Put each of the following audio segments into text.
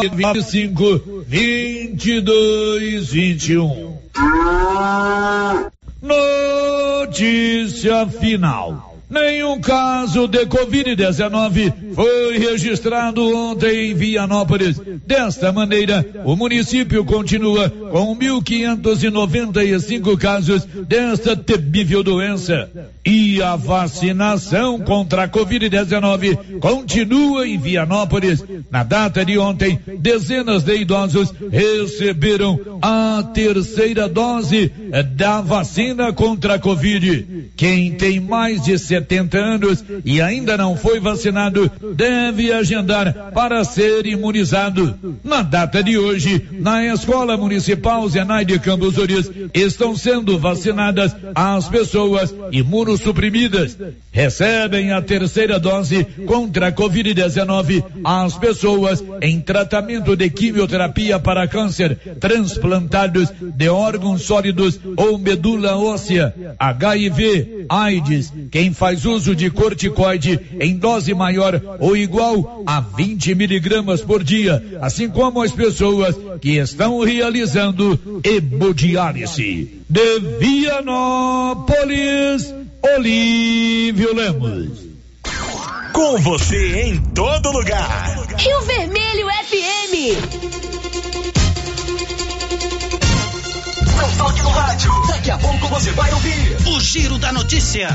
25 22 21. Notícia final. Nenhum caso de Covid-19 foi registrado ontem em Vianópolis. Desta maneira, o município continua com 1.595 casos desta temível doença. E a vacinação contra a Covid-19 continua em Vianópolis. Na data de ontem, dezenas de idosos receberam a terceira dose da vacina contra a Covid. Quem tem mais de 70 70 anos e ainda não foi vacinado deve agendar para ser imunizado. Na data de hoje, na Escola Municipal Zenai de Campos Uris, estão sendo vacinadas as pessoas imunossuprimidas. Recebem a terceira dose contra a Covid-19 as pessoas em tratamento de quimioterapia para câncer, transplantados de órgãos sólidos ou medula óssea, HIV, AIDS, quem faz uso de corticoide em dose maior ou igual a 20 miligramas por dia, assim como as pessoas que estão realizando hemodiálise. De Vianópolis, Olívio Lemos. Com você em todo lugar. Rio Vermelho FM. Não toque no rádio. Daqui a pouco você vai ouvir o Giro da Notícia.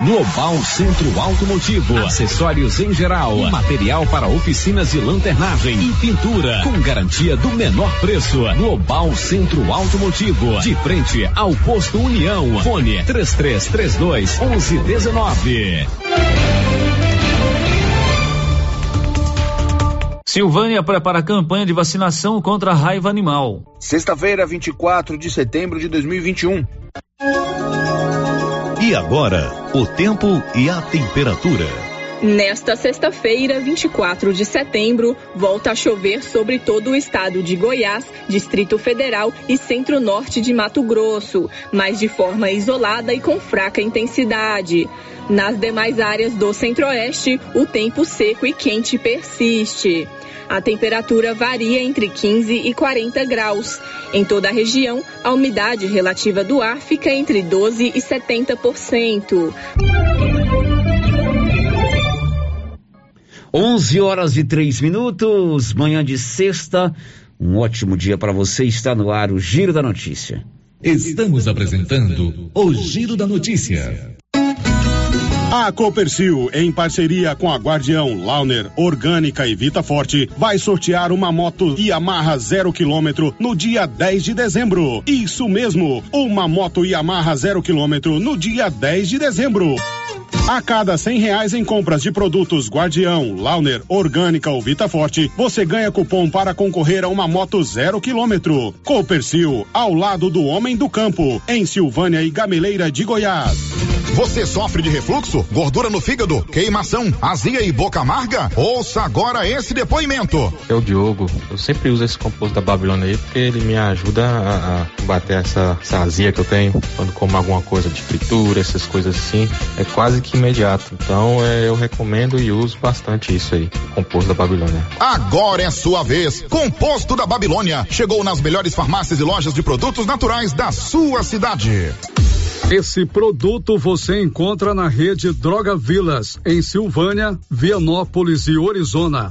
Global Centro Automotivo, acessórios em geral, material para oficinas de lanternagem e pintura, com garantia do menor preço. Global Centro Automotivo, de frente ao posto União. Fone 3332 1119. Silvânia prepara a campanha de vacinação contra a raiva animal. Sexta-feira, 24 de setembro de 2021. E agora, o tempo e a temperatura. Nesta sexta-feira, 24 de setembro, volta a chover sobre todo o estado de Goiás, Distrito Federal e centro-norte de Mato Grosso, mas de forma isolada e com fraca intensidade. Nas demais áreas do centro-oeste, o tempo seco e quente persiste. A temperatura varia entre 15 e 40 graus. Em toda a região, a umidade relativa do ar fica entre 12 e 70%. 11 horas e 3 minutos, manhã de sexta. Um ótimo dia para você. Está no ar o Giro da Notícia. Estamos apresentando o Giro da Notícia. A Copercil, em parceria com a Guardião, Launer, Orgânica e Vita Forte, vai sortear uma moto Yamaha zero quilômetro no dia 10 de dezembro. Isso mesmo, uma moto Yamaha zero quilômetro no dia 10 de dezembro. A cada cem reais em compras de produtos Guardião, Launer, Orgânica ou Vita Forte, você ganha cupom para concorrer a uma moto zero quilômetro. Copercil, ao lado do homem do campo, em Silvânia e Gameleira de Goiás. Você sofre de refluxo, gordura no fígado, queimação, azia e boca amarga? Ouça agora esse depoimento. É o Diogo. Eu sempre uso esse composto da Babilônia aí porque ele me ajuda a, a combater essa, essa azia que eu tenho quando como alguma coisa de fritura, essas coisas assim. É quase que imediato. Então é, eu recomendo e uso bastante isso aí, o composto da Babilônia. Agora é sua vez. Composto da Babilônia chegou nas melhores farmácias e lojas de produtos naturais da sua cidade. Esse produto você encontra na rede Droga Vilas, em Silvânia, Vianópolis e Orizona.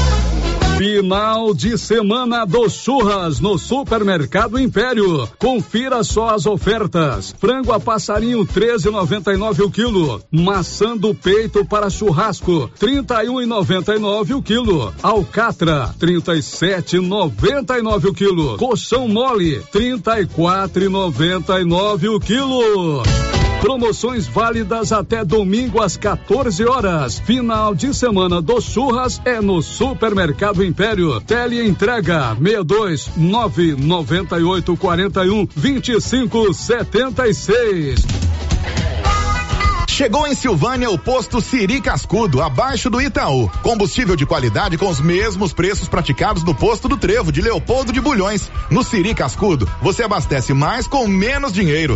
Final de semana dos churras no Supermercado Império. Confira só as ofertas. Frango a passarinho 13,99 o quilo. Maçã do peito para churrasco 31,99 o quilo. Alcatra 37,99 o quilo. Colchão mole 34,99 o quilo. Promoções válidas até domingo às 14 horas. Final de semana dos churras é no Supermercado Império. Tele entrega 62 998 41 25 76. Chegou em Silvânia o posto Siri Cascudo, abaixo do Itaú. Combustível de qualidade com os mesmos preços praticados no posto do Trevo de Leopoldo de Bulhões. No Siri Cascudo, você abastece mais com menos dinheiro.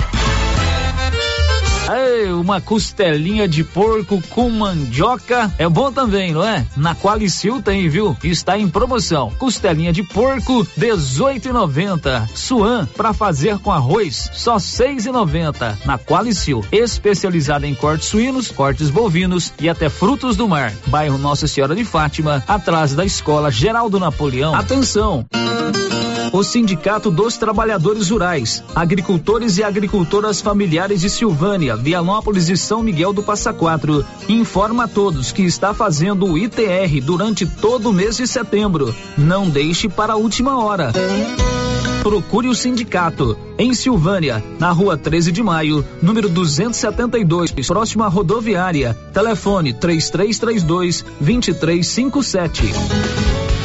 Ei, uma costelinha de porco com mandioca é bom também, não é? Na Qualicil tem, viu? Está em promoção. Costelinha de porco 18,90. Suan para fazer com arroz só 6,90. Na Qualicil, especializada em cortes suínos, cortes bovinos e até frutos do mar. Bairro Nossa Senhora de Fátima, atrás da Escola Geraldo Napoleão. Atenção! O Sindicato dos Trabalhadores Rurais, Agricultores e Agricultoras Familiares de Silvânia, Vianópolis e São Miguel do Passa Quatro, informa a todos que está fazendo o ITR durante todo o mês de setembro. Não deixe para a última hora. Procure o sindicato em Silvânia, na rua 13 de maio, número 272, próximo à rodoviária. Telefone 3332 2357.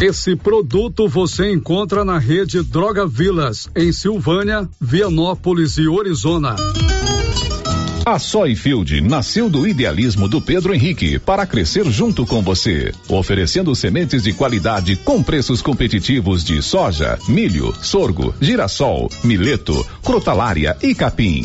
Esse produto você encontra na rede Droga Vilas, em Silvânia, Vianópolis e Orizona. A Soyfield nasceu do idealismo do Pedro Henrique para crescer junto com você, oferecendo sementes de qualidade com preços competitivos de soja, milho, sorgo, girassol, mileto, crotalária e capim.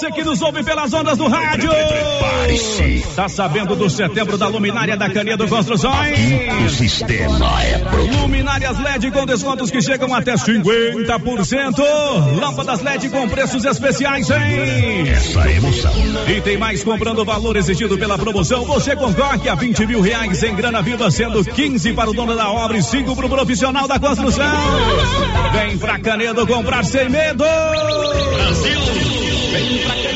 Você que nos ouve pelas ondas do rádio. Tá sabendo do setembro da luminária da Canedo Construções? O sistema é pronto. Luminárias LED com descontos que chegam até 50%. Lâmpadas LED com preços especiais, hein? Essa é emoção. E tem mais comprando o valor exigido pela promoção. Você concorre a 20 mil reais em grana viva, sendo 15 para o dono da obra e 5 para o profissional da construção. Vem pra Canedo comprar sem medo. Hey.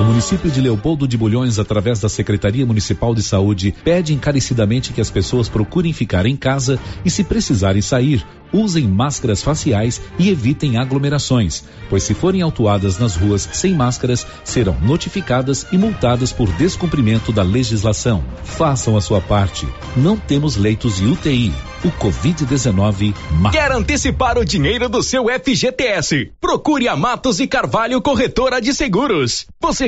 O município de Leopoldo de Bulhões, através da Secretaria Municipal de Saúde, pede encarecidamente que as pessoas procurem ficar em casa e, se precisarem sair, usem máscaras faciais e evitem aglomerações, pois se forem autuadas nas ruas sem máscaras, serão notificadas e multadas por descumprimento da legislação. Façam a sua parte. Não temos leitos de UTI. O Covid-19 Quer antecipar o dinheiro do seu FGTS? Procure a Matos e Carvalho Corretora de Seguros. Você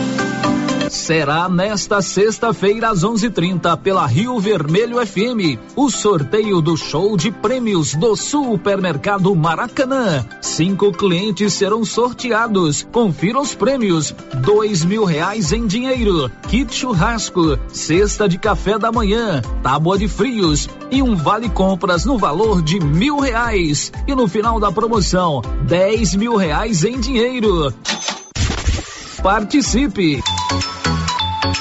Será nesta sexta-feira às 11:30 pela Rio Vermelho FM o sorteio do show de prêmios do Supermercado Maracanã. Cinco clientes serão sorteados. Confira os prêmios: dois mil reais em dinheiro, kit churrasco, cesta de café da manhã, tábua de frios e um vale compras no valor de mil reais. E no final da promoção, dez mil reais em dinheiro. Participe!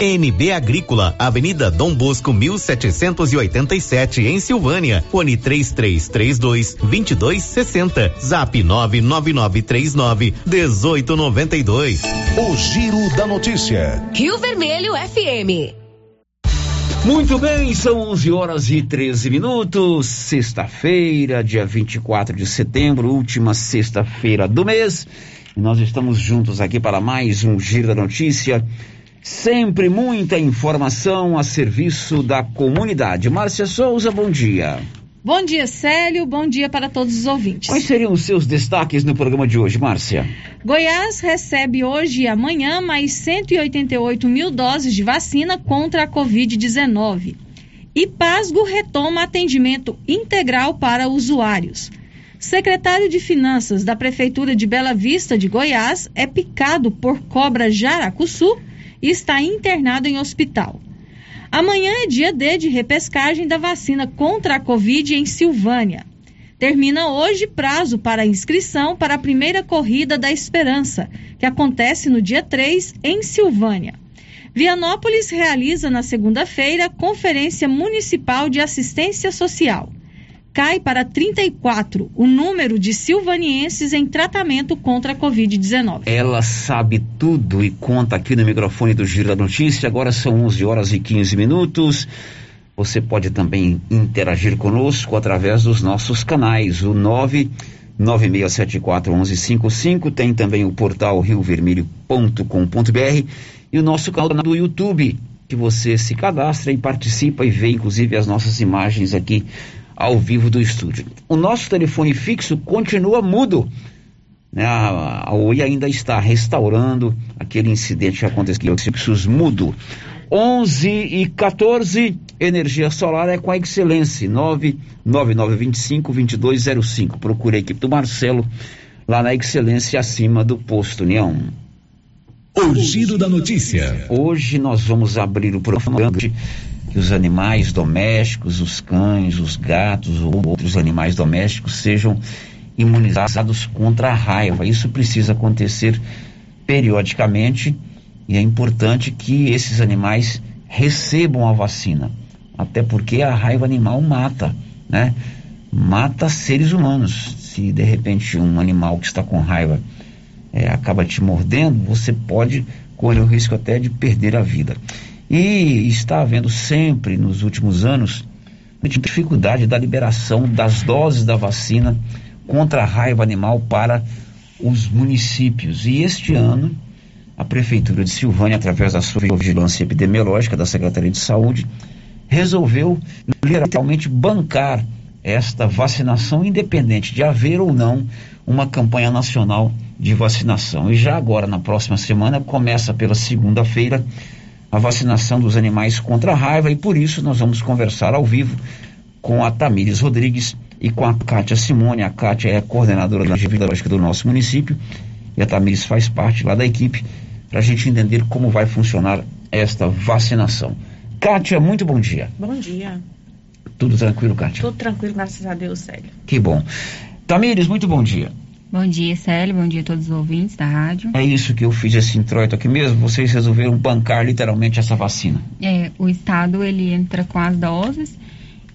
NB Agrícola, Avenida Dom Bosco 1787 em Silvânia. Fone 3332 2260. Zap 99939 1892. O Giro da Notícia. Rio Vermelho FM. Muito bem, são 11 horas e 13 minutos. Sexta-feira, dia 24 de setembro, última sexta-feira do mês. E nós estamos juntos aqui para mais um Giro da Notícia. Sempre muita informação a serviço da comunidade. Márcia Souza, bom dia. Bom dia, Célio. Bom dia para todos os ouvintes. Quais seriam os seus destaques no programa de hoje, Márcia? Goiás recebe hoje e amanhã mais 188 mil doses de vacina contra a Covid-19. E Pasgo retoma atendimento integral para usuários. Secretário de Finanças da Prefeitura de Bela Vista de Goiás é picado por cobra jaracuçu e está internado em hospital. Amanhã é dia D de repescagem da vacina contra a Covid em Silvânia. Termina hoje prazo para inscrição para a primeira corrida da Esperança, que acontece no dia 3 em Silvânia. Vianópolis realiza na segunda-feira Conferência Municipal de Assistência Social. Cai para 34 o número de silvanienses em tratamento contra a Covid-19. Ela sabe tudo e conta aqui no microfone do Giro da Notícia. Agora são 11 horas e 15 minutos. Você pode também interagir conosco através dos nossos canais, o 996741155, tem também o portal riovermelho.com.br e o nosso canal do YouTube, que você se cadastra e participa e vê inclusive as nossas imagens aqui ao vivo do estúdio. O nosso telefone fixo continua mudo. Né? A, Oi ainda está restaurando aquele incidente que aconteceu, fixos mudo. 11 e 14, energia solar é com a Excelência, 99925-2205. Procure a equipe do Marcelo lá na Excelência acima do posto União. O Giro da Notícia. Hoje nós vamos abrir o programa que os animais domésticos, os cães, os gatos ou outros animais domésticos sejam imunizados contra a raiva. Isso precisa acontecer periodicamente e é importante que esses animais recebam a vacina, até porque a raiva animal mata, né? Mata seres humanos. Se de repente um animal que está com raiva é, acaba te mordendo, você pode correr o risco até de perder a vida. E está havendo sempre, nos últimos anos, dificuldade da liberação das doses da vacina contra a raiva animal para os municípios. E este ano, a Prefeitura de Silvânia, através da sua vigilância epidemiológica da Secretaria de Saúde, resolveu literalmente bancar esta vacinação, independente de haver ou não uma campanha nacional de vacinação. E já agora, na próxima semana, começa pela segunda-feira a vacinação dos animais contra a raiva e por isso nós vamos conversar ao vivo com a Tamires Rodrigues e com a Kátia Simone. A Kátia é a coordenadora da epidemiológica do nosso município e a Tamires faz parte lá da equipe para a gente entender como vai funcionar esta vacinação. Kátia, muito bom dia. Bom dia. Tudo tranquilo, Kátia? Tudo tranquilo, graças a Deus, Célio. Que bom. Tamires, muito bom dia. Bom dia, Célio. Bom dia a todos os ouvintes da rádio. É isso que eu fiz esse introito aqui mesmo. Vocês resolveram bancar literalmente essa vacina. É, o Estado ele entra com as doses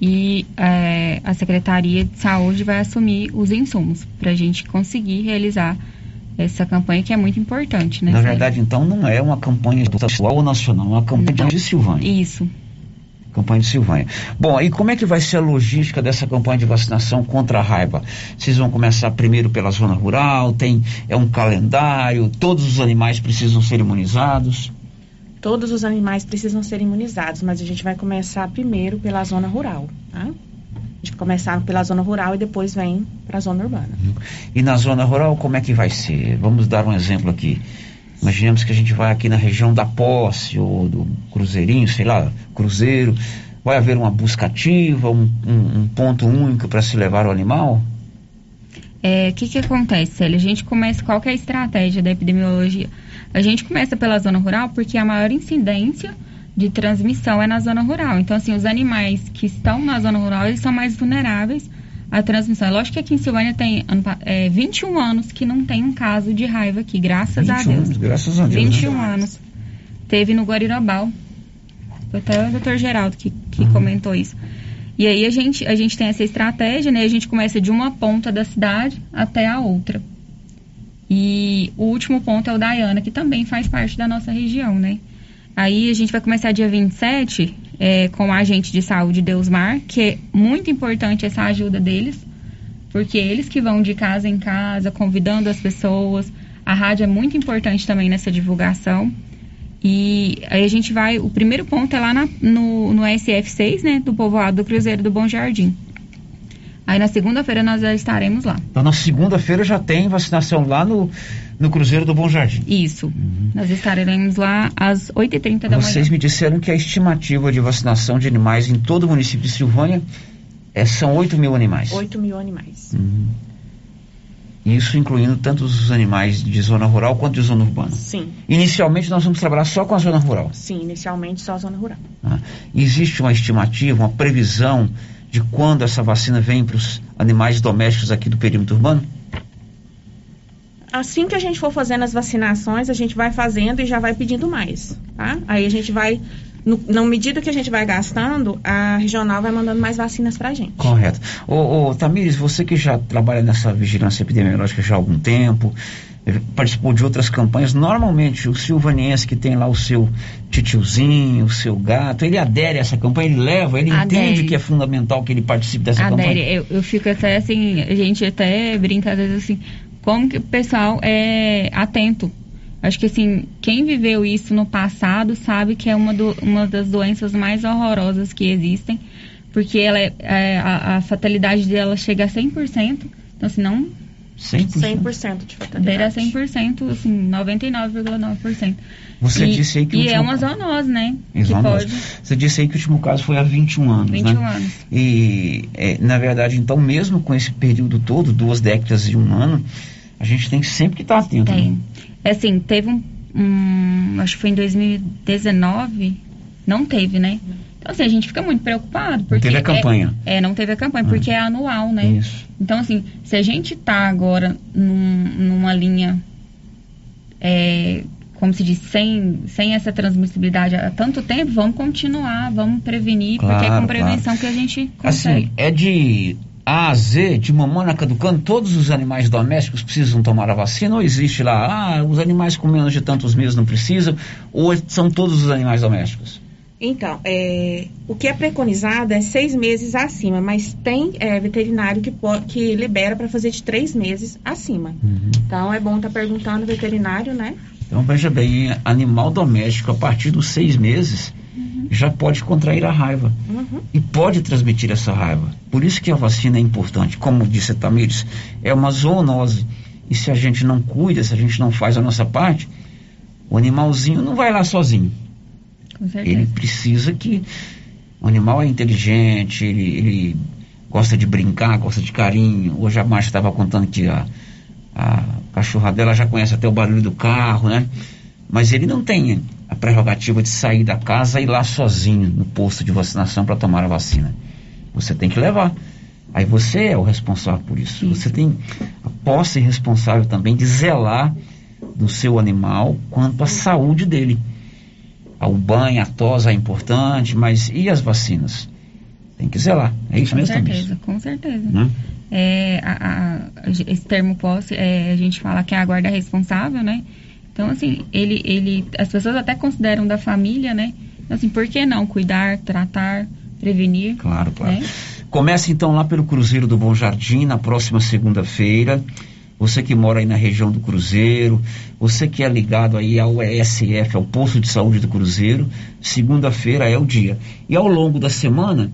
e é, a Secretaria de Saúde vai assumir os insumos para a gente conseguir realizar essa campanha que é muito importante, né? Na verdade, então, não é uma campanha estadual ou nacional, é uma campanha não. de Silvânia. Isso. Campanha de Silvânia. Bom, e como é que vai ser a logística dessa campanha de vacinação contra a raiva? Vocês vão começar primeiro pela zona rural, tem é um calendário, todos os animais precisam ser imunizados? Todos os animais precisam ser imunizados, mas a gente vai começar primeiro pela zona rural, tá? A gente vai começar pela zona rural e depois vem para a zona urbana. E na zona rural, como é que vai ser? Vamos dar um exemplo aqui. Imaginemos que a gente vai aqui na região da posse ou do cruzeirinho, sei lá, cruzeiro. Vai haver uma busca ativa, um, um, um ponto único para se levar o animal? O é, que, que acontece, Célia? A gente começa, qual é a estratégia da epidemiologia? A gente começa pela zona rural porque a maior incidência de transmissão é na zona rural. Então, assim, os animais que estão na zona rural, eles são mais vulneráveis à transmissão. É lógico que aqui em Silvânia tem é, 21 anos que não tem um caso de raiva aqui, graças a Deus. Anos, graças a Deus. 21 né? anos. Teve no Guarirobal. Foi até o doutor Geraldo que, que uhum. comentou isso. E aí a gente, a gente tem essa estratégia, né? A gente começa de uma ponta da cidade até a outra. E o último ponto é o Dayana, que também faz parte da nossa região, né? Aí a gente vai começar dia 27 é, com o agente de saúde Deusmar, que é muito importante essa ajuda deles, porque eles que vão de casa em casa, convidando as pessoas. A rádio é muito importante também nessa divulgação. E aí a gente vai, o primeiro ponto é lá na, no, no SF6, né, do povoado do Cruzeiro do Bom Jardim. Aí na segunda-feira nós já estaremos lá. Então na segunda-feira já tem vacinação lá no, no Cruzeiro do Bom Jardim. Isso. Uhum. Nós estaremos lá às 8h30 da manhã. Vocês me disseram que a estimativa de vacinação de animais em todo o município de Silvânia é, são 8 mil animais. 8 mil animais. Uhum. Isso incluindo tanto os animais de zona rural quanto de zona urbana? Sim. Inicialmente nós vamos trabalhar só com a zona rural? Sim, inicialmente só a zona rural. Ah. Existe uma estimativa, uma previsão de quando essa vacina vem para os animais domésticos aqui do perímetro urbano? assim que a gente for fazendo as vacinações, a gente vai fazendo e já vai pedindo mais, tá? Aí a gente vai, no, na medida que a gente vai gastando, a regional vai mandando mais vacinas pra gente. Correto. Ô, ô Tamires, você que já trabalha nessa vigilância epidemiológica já há algum tempo, participou de outras campanhas, normalmente o silvaniense que tem lá o seu titiozinho, o seu gato, ele adere a essa campanha, ele leva, ele adere. entende que é fundamental que ele participe dessa adere. campanha? Eu, eu fico até assim, a gente até brinca às vezes assim, como que o pessoal é atento. Acho que assim, quem viveu isso no passado sabe que é uma, do, uma das doenças mais horrorosas que existem, porque ela é, é a, a, fatalidade dela chega a 100%, então assim, não... 100%, 100% de fatalidade. Beira 100%, assim, 99,9%. Você e, disse aí que... E é uma zoonose, né? Que pode... Você disse aí que o último caso foi há 21 anos, 21 né? anos. E, é, na verdade, então, mesmo com esse período todo, duas décadas e um ano, a gente tem sempre que estar atento. Tem. Né? É assim, teve um, um, acho que foi em 2019, não teve, né? Então, assim, a gente fica muito preocupado. Porque teve a campanha. É, é, não teve a campanha, Ah. porque é anual, né? Isso. Então, assim, se a gente tá agora num- numa linha, é, como se diz, sem, sem essa transmissibilidade há tanto tempo, vamos continuar, vamos prevenir, porque é Claro, com prevenção claro. que a gente consegue. Assim, é de A a Z, de mamona caducando, todos os animais domésticos precisam tomar a vacina ou existe lá, ah, os animais com menos de tantos meses não precisam, ou são todos os animais domésticos? Então, é, o que é preconizado é seis meses acima, mas tem é, veterinário que, que libera para fazer de três meses acima. Então, é bom estar perguntando ao veterinário, né? Então veja bem, animal doméstico a partir dos seis meses já pode contrair a raiva Uhum. e pode transmitir essa raiva. Por isso que a vacina é importante. Como disse a Tamires, é uma zoonose. E se a gente não cuida, se a gente não faz a nossa parte, o animalzinho não vai lá sozinho. Certeza. Ele precisa que. O animal é inteligente, ele, ele gosta de brincar, gosta de carinho. Hoje a Márcia estava contando que a, a cachorra dela já conhece até o barulho do carro, né? Mas ele não tem a prerrogativa de sair da casa e ir lá sozinho no posto de vacinação para tomar a vacina. Você tem que levar. Aí você é o responsável por isso. Você tem a posse responsável também de zelar do seu animal quanto à saúde dele. O banho, a tosa é importante, mas e as vacinas? Tem que zelar. É isso com mesmo, Tamires? certeza, com certeza. Né? É, a- a- esse termo posse, é, a gente fala que é a guarda responsável, né? Então, assim, ele, ele, as pessoas até consideram da família, né? Então, assim, por que não cuidar, tratar, prevenir? Claro, claro. né? Começa então lá pelo Cruzeiro do Bom Jardim, na próxima segunda-feira. Você que mora aí na região do Cruzeiro, você que é ligado aí ao ESF, ao Posto de Saúde do Cruzeiro, segunda-feira é o dia. E ao longo da semana,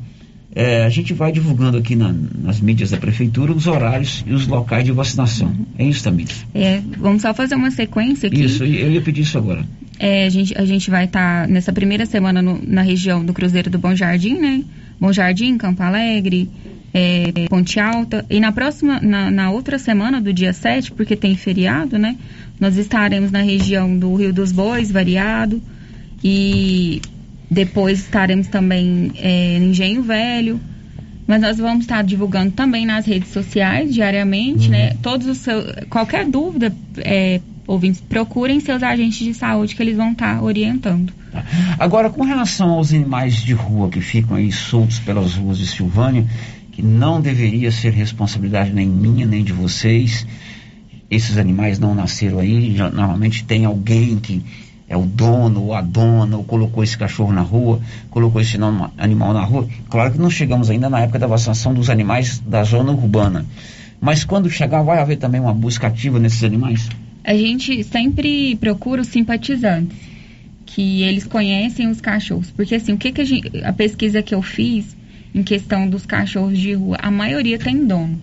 eh, a gente vai divulgando aqui na- nas mídias da Prefeitura os horários e os locais de vacinação. É isso também. É, vamos só fazer uma sequência aqui. Isso, eu ia pedir isso agora. É, a, gente, a gente vai estar nessa primeira semana no- na região do Cruzeiro do Bom Jardim, né? Bom Jardim, Campo Alegre, é, Ponte Alta. E na próxima, na, na outra semana, do dia 7, porque tem feriado, né? Nós estaremos na região do Rio dos Bois, variado. E depois estaremos também é, em Engenho Velho. Mas nós vamos estar divulgando também nas redes sociais diariamente, né? Todos os seus, qualquer dúvida, é, ouvintes, procurem seus agentes de saúde que eles vão estar orientando. Agora, com relação aos animais de rua que ficam aí soltos pelas ruas de Silvânia, que não deveria ser responsabilidade nem minha, nem de vocês, esses animais não nasceram aí, normalmente tem alguém que é o dono ou a dona, ou colocou esse cachorro na rua, colocou esse animal na rua. Claro que não chegamos ainda na época da vacinação dos animais da zona urbana. Mas quando chegar, vai haver também uma busca ativa nesses animais? A gente sempre procura os simpatizantes, que eles conhecem os cachorros. Porque assim, o que, que a, gente, a pesquisa que eu fiz em questão dos cachorros de rua, a maioria tem dono.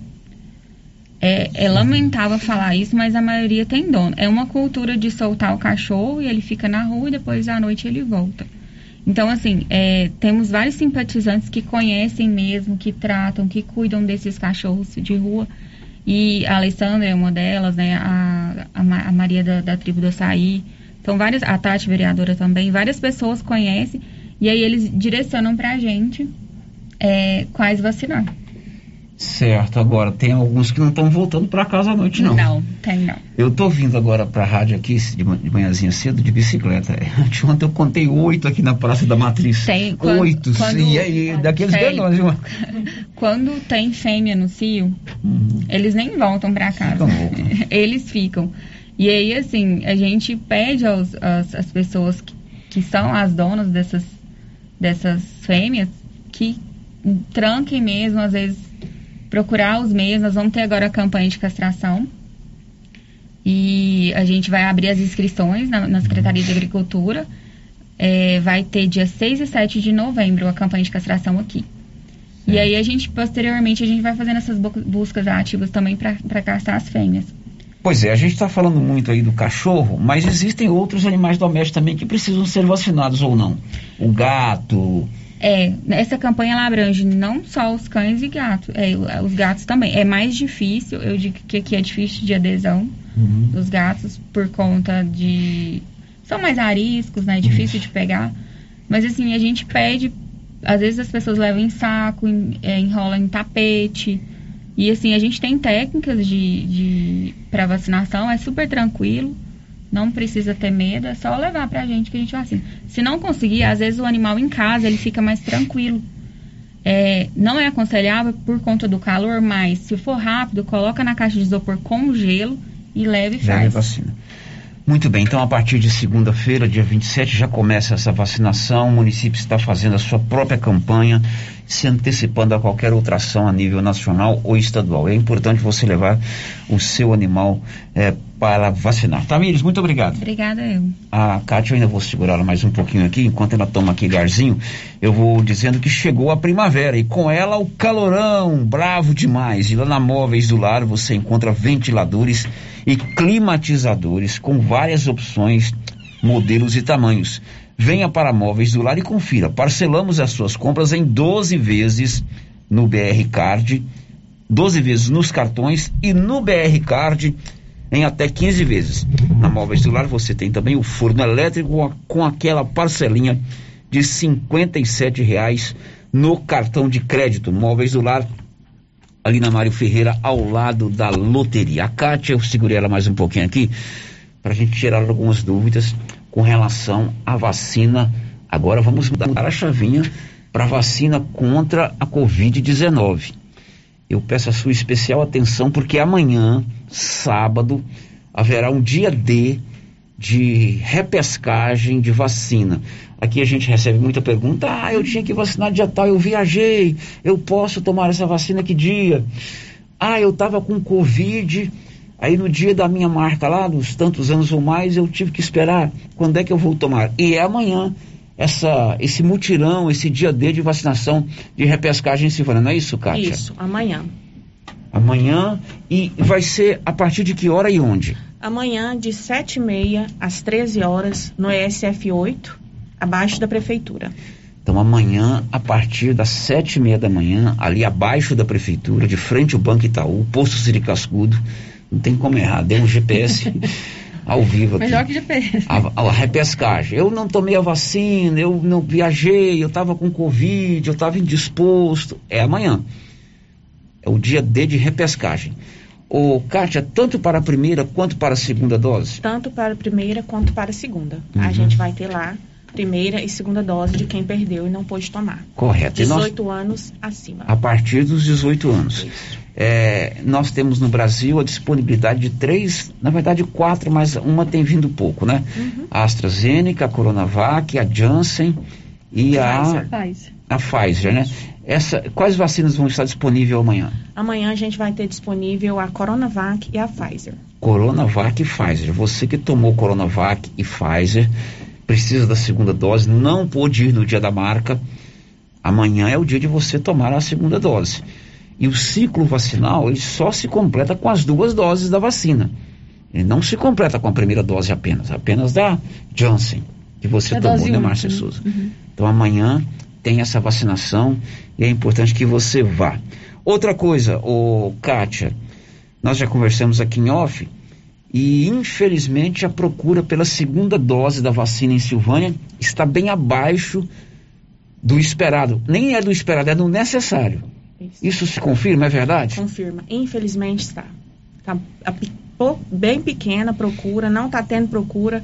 É, é lamentável falar isso, mas a maioria tem dono. É uma cultura de soltar o cachorro e ele fica na rua e depois à noite ele volta. Então, assim, é, temos vários simpatizantes que conhecem mesmo, que tratam, que cuidam desses cachorros de rua. E a Alessandra é uma delas, né? A, a, a Maria da, da tribo do Açaí. Então, várias, a Tati, vereadora também, várias pessoas conhecem. E aí eles direcionam pra gente é, quais vacinar. Certo, agora tem alguns que não estão voltando para casa à noite, não. Não, tem não. Eu tô vindo agora pra rádio aqui de, ma- de manhãzinha cedo de bicicleta. Ontem eu contei oito aqui na Praça da Matriz. Tem, quando- oito. quando- e aí, daqueles Tem. grandes, viu? Quando tem fêmea no cio, eles nem voltam pra casa. eles ficam. E aí, assim, a gente pede aos, às, às pessoas que, que são as donas dessas, dessas fêmeas que tranquem mesmo, às vezes, procurar os meios. Nós vamos ter agora a campanha de castração. E a gente vai abrir as inscrições na, na Secretaria de Agricultura. É, vai ter dia 6 e 7 de novembro a campanha de castração aqui. E aí a gente, posteriormente, a gente vai fazendo essas bu- buscas ativas também para castrar as fêmeas. Pois é, a gente está falando muito aí do cachorro, mas existem outros animais domésticos também que precisam ser vacinados ou não. O gato. É, essa campanha ela abrange não só os cães e gatos, é, os gatos também. É mais difícil, eu digo que aqui é difícil de adesão dos gatos por conta de são mais ariscos, né? Difícil de pegar. Mas assim, a gente pede, às vezes as pessoas levam em saco, em, é, enrolam em tapete. E assim, a gente tem técnicas de, de para vacinação, é super tranquilo. Não precisa ter medo, é só levar pra gente que a gente vacina. Se não conseguir, às vezes o animal em casa ele fica mais tranquilo. É, não é aconselhável por conta do calor, mas se for rápido, coloca na caixa de isopor com gelo e leve e Leve a faz. vacina. Muito bem, então a partir de segunda-feira, dia 27, já começa essa vacinação. O município está fazendo a sua própria campanha, se antecipando a qualquer outra ação a nível nacional ou estadual. É importante você levar o seu animal eh, para vacinar. Tamires, muito obrigado. Obrigada eu. A Kátia, eu ainda vou segurar ela mais um pouquinho aqui, enquanto ela toma aquele arzinho, eu vou dizendo que chegou a primavera e com ela o calorão, bravo demais. E lá na Móveis do Lar você encontra ventiladores e climatizadores com várias opções, modelos e tamanhos. Venha para Móveis do Lar e confira. Parcelamos as suas compras em 12 vezes no BR Card, 12 vezes nos cartões e no BR Card em até 15 vezes. Na Móveis do Lar você tem também o forno elétrico com aquela parcelinha de 57 reais no cartão de crédito. Móveis do Lar, ali na Mário Ferreira, ao lado da loteria. A Kátia, eu segurei ela mais um pouquinho aqui, para a gente tirar algumas dúvidas com relação à vacina. Agora vamos mudar a chavinha para vacina contra a Covid-19 eu peço a sua especial atenção porque amanhã, sábado, haverá um dia D de repescagem de vacina. Aqui a gente recebe muita pergunta: ah, eu tinha que vacinar dia tal, eu viajei, eu posso tomar essa vacina que dia? Ah, eu estava com Covid, aí no dia da minha marca lá, dos tantos anos ou mais, eu tive que esperar. Quando é que eu vou tomar? E é amanhã essa, esse mutirão, esse dia D de vacinação de repescagem em Silvânia, não é isso, Kátia? Isso, amanhã. Amanhã e vai ser a partir de que hora e onde? Amanhã, de 7h30 às 13 horas, no ESF8, abaixo da prefeitura. Então amanhã, a partir das sete e meia da manhã, ali abaixo da prefeitura, de frente ao Banco Itaú, posto Siri Cascudo, não tem como errar, deu um GPS ao vivo aqui. Melhor que GPS. A, a repescagem. Eu não tomei a vacina, eu não viajei, eu estava com Covid, eu estava indisposto. É amanhã. É o dia D de repescagem. Ô, Kátia, tanto para a primeira quanto para a segunda dose? Tanto para a primeira quanto para a segunda. A Uhum. gente vai ter lá primeira e segunda dose de quem perdeu e não pôde tomar. Correto. E nós- 18 anos acima. a partir dos 18 anos. É, nós temos no Brasil a disponibilidade de três, na verdade quatro, mas uma tem vindo pouco, né? A AstraZeneca, a Coronavac, a Janssen e a, Pfizer. a Pfizer, né? Essa, quais vacinas vão estar disponíveis amanhã? Amanhã a gente vai ter disponível a Coronavac e a Pfizer. Coronavac e Pfizer. Você que tomou Coronavac e Pfizer, precisa da segunda dose, não pôde ir no dia da marca. Amanhã é o dia de você tomar a segunda dose. E o ciclo vacinal, ele só se completa com as duas doses da vacina. Ele não se completa com a primeira dose apenas, apenas da Janssen, que você É tomou, né, Márcia né? Souza? Então amanhã tem essa vacinação e é importante que você vá. Outra coisa, ô Kátia, nós já conversamos aqui em off e infelizmente a procura pela segunda dose da vacina em Silvânia está bem abaixo do esperado. Nem é do esperado, é do necessário. Isso se confirma, é verdade? Confirma. Infelizmente está. Está bem pequena a procura, não está tendo procura.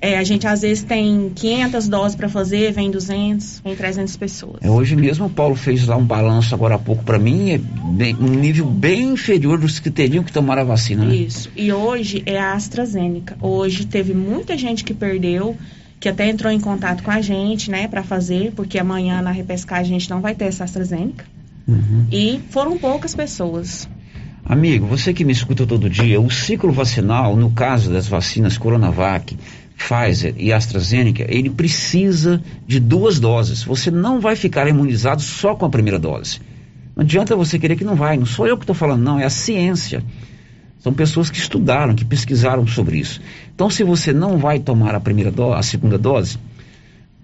É, a gente às vezes tem 500 doses para fazer, vem 200, vem 300 pessoas. É, hoje mesmo o Paulo fez lá um balanço agora há pouco para mim, é bem- um nível bem inferior dos que teriam que tomar a vacina, né? Isso. E hoje é a AstraZeneca. Hoje teve muita gente que perdeu, que até entrou em contato com a gente, né, para fazer, porque amanhã na repescagem a gente não vai ter essa AstraZeneca. Uhum. E foram poucas pessoas. Amigo, você que me escuta todo dia, o ciclo vacinal, no caso das vacinas Coronavac, Pfizer e AstraZeneca, ele precisa de duas doses. Você não vai ficar imunizado só com a primeira dose. Não adianta você querer que não vai. Não sou eu que estou falando, não, é a ciência. São pessoas que estudaram, que pesquisaram sobre isso. Então, se você não vai tomar a primeira dose, a segunda dose,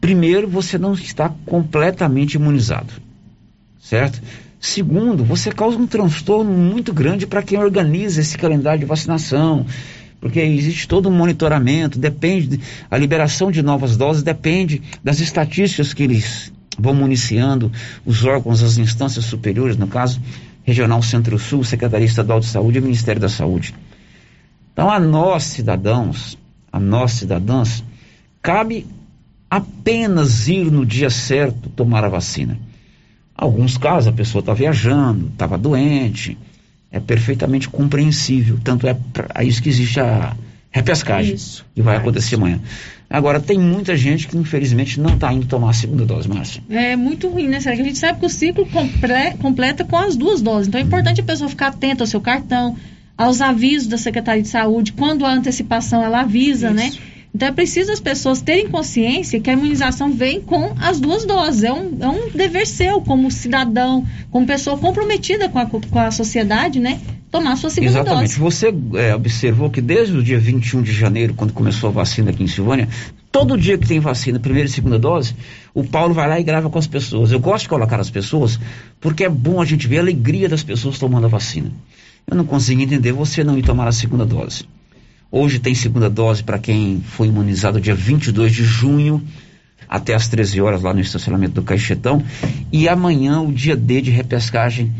primeiro você não está completamente imunizado certo? Segundo, você causa um transtorno muito grande para quem organiza esse calendário de vacinação, porque existe todo um monitoramento, depende, a liberação de novas doses depende das estatísticas que eles vão municiando, os órgãos, as instâncias superiores, no caso, Regional Centro-Sul, Secretaria Estadual de Saúde e Ministério da Saúde. Então, a nós, cidadãos, a nós, cidadãs, cabe apenas ir no dia certo tomar a vacina. Alguns casos a pessoa está viajando, estava doente, é perfeitamente compreensível. Tanto é para isso que existe a repescagem, Isso. que vai acontecer amanhã. Agora, tem muita gente que infelizmente não está indo tomar a segunda dose, Márcia. É muito ruim, né, Sérgio? A gente sabe que o ciclo comple- completa com as duas doses. Então é importante a pessoa ficar atenta ao seu cartão, aos avisos da Secretaria de Saúde, quando a antecipação ela avisa, né? Então é preciso as pessoas terem consciência que a imunização vem com as duas doses. É um, é um dever seu, como cidadão, como pessoa comprometida com a, com a sociedade, né? Tomar a sua segunda Exatamente. dose. Você é, observou que desde o dia 21 de janeiro, quando começou a vacina aqui em Silvânia, todo dia que tem vacina, primeira e segunda dose, o Paulo vai lá e grava com as pessoas. Eu gosto de colocar as pessoas porque é bom a gente ver a alegria das pessoas tomando a vacina. Eu não consigo entender você não ir tomar a segunda dose. Hoje tem segunda dose para quem foi imunizado dia 22 de junho até às 13 horas lá no estacionamento do Caixetão e amanhã o dia D de repescagem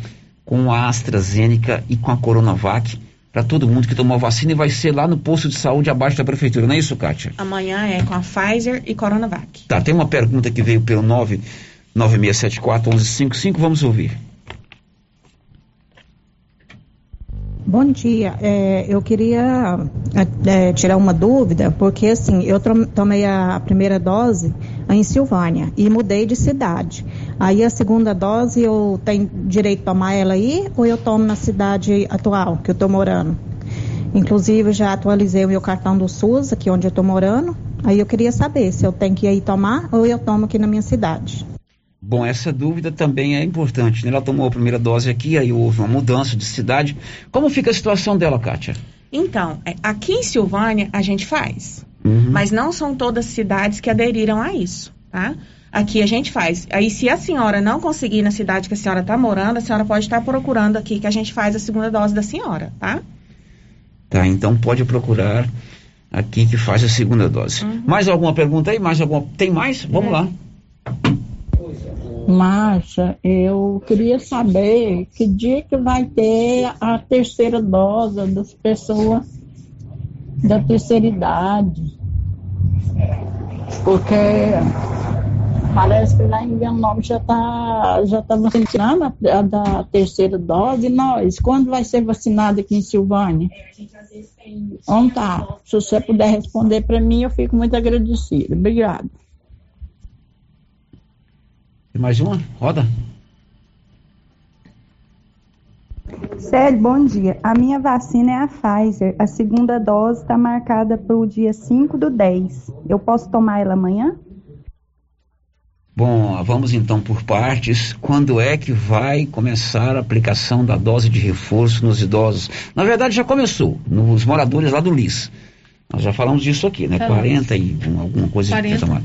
com a AstraZeneca e com a Coronavac para todo mundo que tomou a vacina e vai ser lá no posto de saúde abaixo da prefeitura, não é isso, Kátia? Amanhã é com a Pfizer e Coronavac. Tá, tem uma pergunta que veio pelo 99674 1155, vamos ouvir. Bom dia. É, eu queria é, tirar uma dúvida, porque assim, eu tomei a primeira dose em Silvânia e mudei de cidade. Aí a segunda dose eu tenho direito de tomar ela aí ou eu tomo na cidade atual que eu estou morando? Inclusive já atualizei o meu cartão do SUS aqui onde eu estou morando. Aí eu queria saber se eu tenho que ir tomar ou eu tomo aqui na minha cidade. Bom, essa dúvida também é importante. Né? Ela tomou a primeira dose aqui, aí houve uma mudança de cidade. Como fica a situação dela, Kátia? Então, é, aqui em Silvânia a gente faz, Uhum. mas não são todas as cidades que aderiram a isso, tá? Aqui a gente faz. Aí, se a senhora não conseguir na cidade que a senhora está morando, a senhora pode estar procurando aqui que a gente faz a segunda dose da senhora, tá? Tá, então pode procurar aqui que faz a segunda dose. Mais alguma pergunta aí? Mais alguma? Tem mais? Vamos lá. Márcia, eu queria saber que dia que vai ter a terceira dose das pessoas da terceira idade. Porque parece que lá em Vianópolis já está já tá vacinando a, a da terceira dose. E nós, quando vai ser vacinado aqui em Silvânia? Então tá, se você puder responder para mim, eu fico muito agradecida. Obrigada. Tem mais uma? Roda. Célio, bom dia. A minha vacina é a Pfizer. A segunda dose está marcada para o dia 5 do 10. Eu posso tomar ela amanhã? Bom, vamos então por partes. Quando é que vai começar a aplicação da dose de reforço nos idosos? Na verdade, já começou, nos moradores lá do LIS. Nós já falamos disso aqui, né? Falamos. 40 e um- alguma coisa. 40. tomada.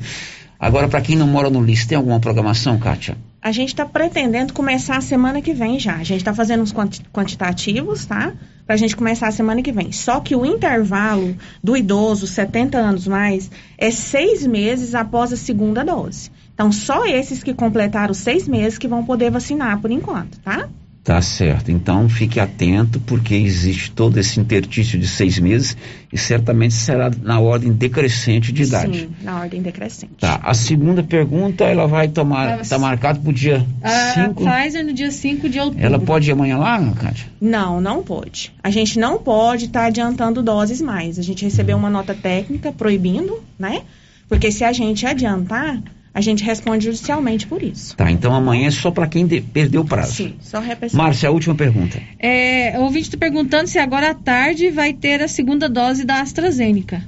Agora, para quem não mora no LIS, tem alguma programação, Kátia? A gente está pretendendo começar a semana que vem já. A gente está fazendo uns quanti- quantitativos, tá? Para a gente começar a semana que vem. Só que o intervalo do idoso, 70 anos mais, é seis meses após a segunda dose. Então, só esses que completaram seis meses que vão poder vacinar por enquanto, tá? Tá certo. Então fique atento, porque existe todo esse intertício de seis meses e certamente será na ordem decrescente de idade. Sim, na ordem decrescente. Tá. A segunda pergunta, ela vai tomar. Está marcado para o dia A 5. Pfizer no dia 5 de outubro. Ela pode ir amanhã lá, Kátia? Não, não pode. A gente não pode estar adiantando doses mais. A gente recebeu uma nota técnica proibindo, né? Porque se a gente adiantar, a gente responde judicialmente por isso. Tá, então amanhã é só para quem de- perdeu o prazo. Sim, só repetir. Márcia, a última pergunta. É, o ouvinte está perguntando se agora à tarde vai ter a segunda dose da AstraZeneca.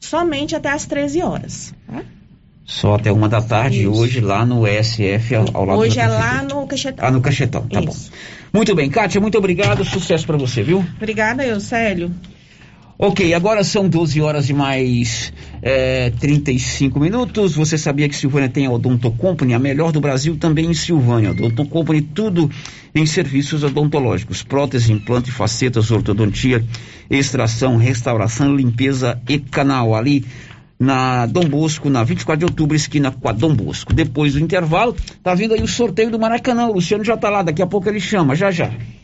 Somente até às 13 horas. tá? Só até uma da tarde, hoje lá no ESF, ao, ao lado Hoje é lá no Cachetão. Ah, no Cachetão, tá bom. Muito bem, Kátia, muito obrigado, sucesso para você, viu? Obrigada, eu, Célio. Ok, agora são 12 horas e mais é, 35 minutos. Você sabia que Silvânia tem a Odonto Company, a melhor do Brasil também em Silvânia. Odonto Company, tudo em serviços odontológicos, prótese, implante, facetas, ortodontia, extração, restauração, limpeza e canal ali na Dom Bosco, na 24 de outubro, esquina com a Dom Bosco. Depois do intervalo, tá vindo aí o sorteio do Maracanã. O Luciano já tá lá, daqui a pouco ele chama, já já.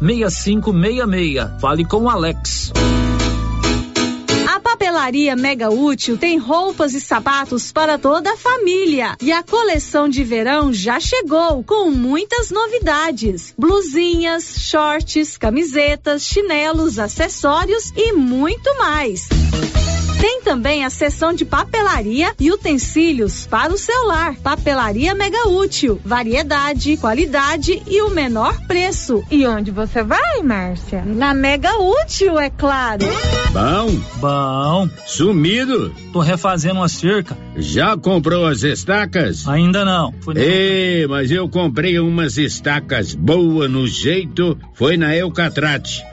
6566. Fale com Alex. A papelaria Mega Útil tem roupas e sapatos para toda a família. E a coleção de verão já chegou com muitas novidades: blusinhas, shorts, camisetas, chinelos, acessórios e muito mais. Tem também a seção de papelaria e utensílios para o celular. Papelaria Mega Útil. Variedade, qualidade e o menor preço. E onde você vai, Márcia? Na Mega Útil, é claro. Bom. Bom. Sumido. Tô refazendo uma cerca. Já comprou as estacas? Ainda não. Ei, mas eu comprei umas estacas boas no jeito. Foi na Eucatrate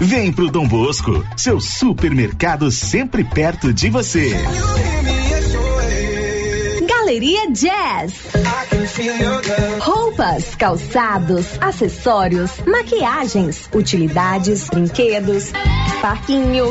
Vem pro Dom Bosco, seu supermercado sempre perto de você. Galeria Jazz. Roupas, calçados, acessórios, maquiagens, utilidades, brinquedos, parquinho.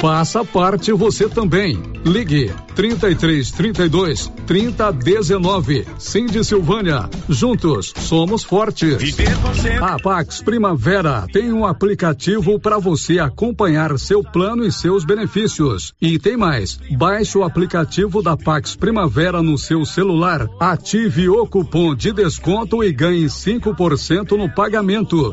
Faça parte você também. Ligue 33 32 30 19. Cindy Silvânia. Juntos somos fortes. A Pax Primavera tem um aplicativo para você acompanhar seu plano e seus benefícios. E tem mais. Baixe o aplicativo da Pax Primavera no seu celular. Ative o cupom de desconto e ganhe 5% no pagamento.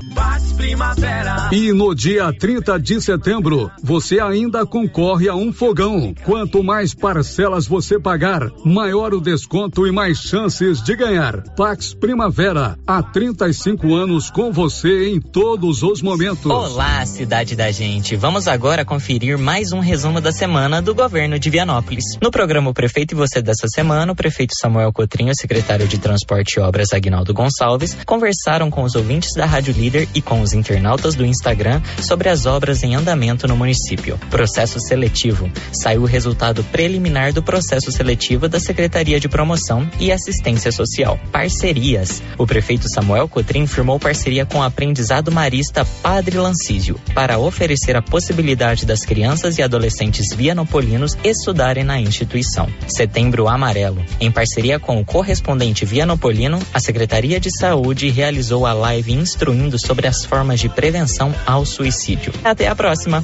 E no dia 30 de setembro, você ainda ainda concorre a um fogão. Quanto mais parcelas você pagar, maior o desconto e mais chances de ganhar. Pax Primavera, há 35 anos com você em todos os momentos. Olá, cidade da gente. Vamos agora conferir mais um resumo da semana do governo de Vianópolis. No programa O Prefeito e Você dessa semana, o prefeito Samuel Cotrinho, secretário de Transporte e Obras Agnaldo Gonçalves, conversaram com os ouvintes da Rádio Líder e com os internautas do Instagram sobre as obras em andamento no município processo seletivo. Saiu o resultado preliminar do processo seletivo da Secretaria de Promoção e Assistência Social. Parcerias. O prefeito Samuel Cotrim firmou parceria com o aprendizado marista Padre Lancísio para oferecer a possibilidade das crianças e adolescentes vianopolinos estudarem na instituição. Setembro Amarelo. Em parceria com o correspondente vianopolino, a Secretaria de Saúde realizou a live instruindo sobre as formas de prevenção ao suicídio. Até a próxima!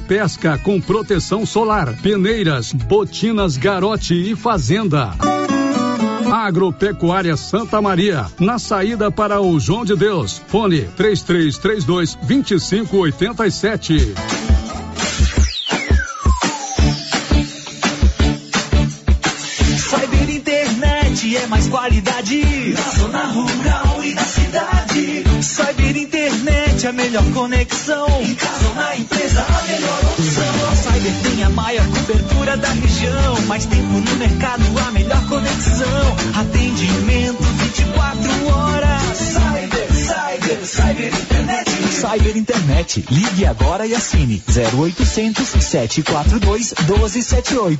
pesca com proteção solar, peneiras, botinas garote e fazenda. Agropecuária Santa Maria, na saída para o João de Deus. Fone 3332 2587. A melhor conexão. Em casa ou na empresa, a melhor opção. A Cyber tem a maior cobertura da região. Mais tempo no mercado, a melhor conexão. Atendimento 24 horas. Cyber, Cyber, Cyber internet. Cyber Internet. Ligue agora e assine 0800 742 1278.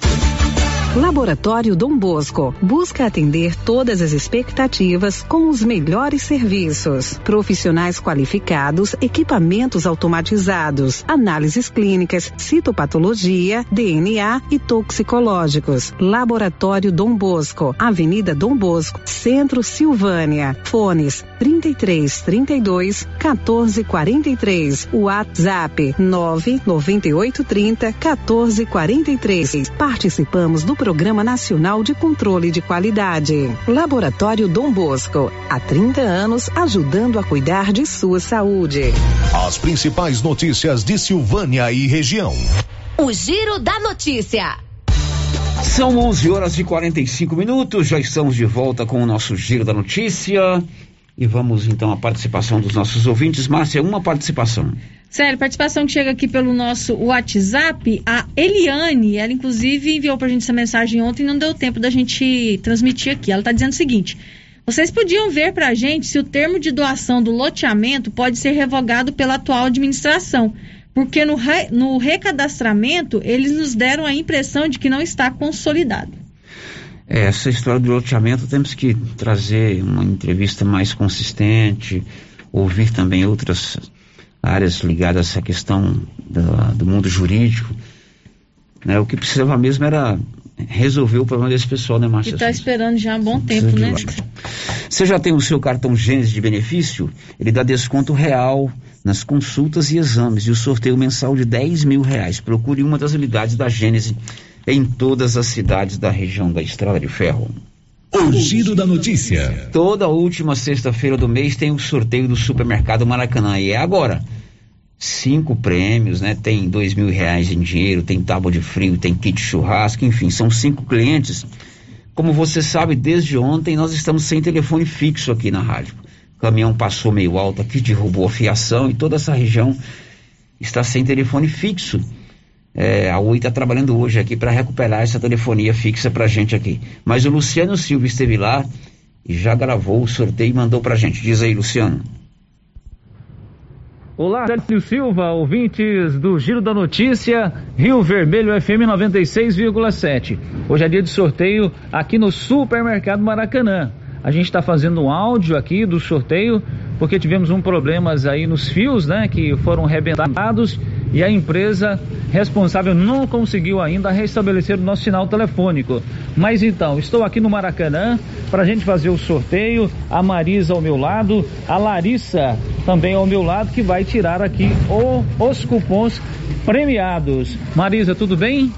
Laboratório Dom Bosco busca atender todas as expectativas com os melhores serviços. Profissionais qualificados, equipamentos automatizados, análises clínicas, citopatologia, DNA e toxicológicos. Laboratório Dom Bosco, Avenida Dom Bosco, Centro Silvânia. Fones 33 32 14 43. WhatsApp 998 30 14 43. Participamos do Programa Nacional de Controle de Qualidade. Laboratório Dom Bosco, há 30 anos ajudando a cuidar de sua saúde. As principais notícias de Silvânia e região. O Giro da Notícia. São 11 horas e 45 minutos, já estamos de volta com o nosso Giro da Notícia. E vamos então à participação dos nossos ouvintes. Márcia, uma participação. Sério, participação que chega aqui pelo nosso WhatsApp, a Eliane, ela inclusive enviou pra gente essa mensagem ontem e não deu tempo da gente transmitir aqui. Ela tá dizendo o seguinte: vocês podiam ver pra gente se o termo de doação do loteamento pode ser revogado pela atual administração. Porque no, re, no recadastramento eles nos deram a impressão de que não está consolidado. É, essa história do loteamento temos que trazer uma entrevista mais consistente, ouvir também outras áreas ligadas a essa questão do, do mundo jurídico. Né? O que precisava mesmo era resolver o problema desse pessoal, né, Márcia? E está esperando já há um bom tempo, né? Você já tem o seu cartão Gênesis de benefício? Ele dá desconto real nas consultas e exames e o sorteio mensal de 10 mil reais. Procure uma das unidades da Gênesis em todas as cidades da região da Estrada de Ferro. O giro da notícia. Toda última sexta-feira do mês tem o sorteio do supermercado Maracanã e é agora. Cinco prêmios, né? Tem dois mil reais em dinheiro, tem tábua de frio, tem kit churrasco, enfim, são cinco clientes. Como você sabe, desde ontem nós estamos sem telefone fixo aqui na rádio. O caminhão passou meio alto aqui, derrubou a fiação e toda essa região está sem telefone fixo. É, a Oi está trabalhando hoje aqui para recuperar essa telefonia fixa para gente aqui. Mas o Luciano Silva esteve lá e já gravou o sorteio e mandou para gente. Diz aí, Luciano. Olá, Célio Silva, ouvintes do Giro da Notícia, Rio Vermelho FM 96,7. Hoje é dia de sorteio aqui no Supermercado Maracanã. A gente está fazendo um áudio aqui do sorteio porque tivemos um problemas aí nos fios, né, que foram rebentados e a empresa responsável não conseguiu ainda restabelecer o nosso sinal telefônico. Mas então, estou aqui no Maracanã para a gente fazer o sorteio. A Marisa ao meu lado, a Larissa também ao meu lado, que vai tirar aqui o, os cupons premiados. Marisa, tudo bem?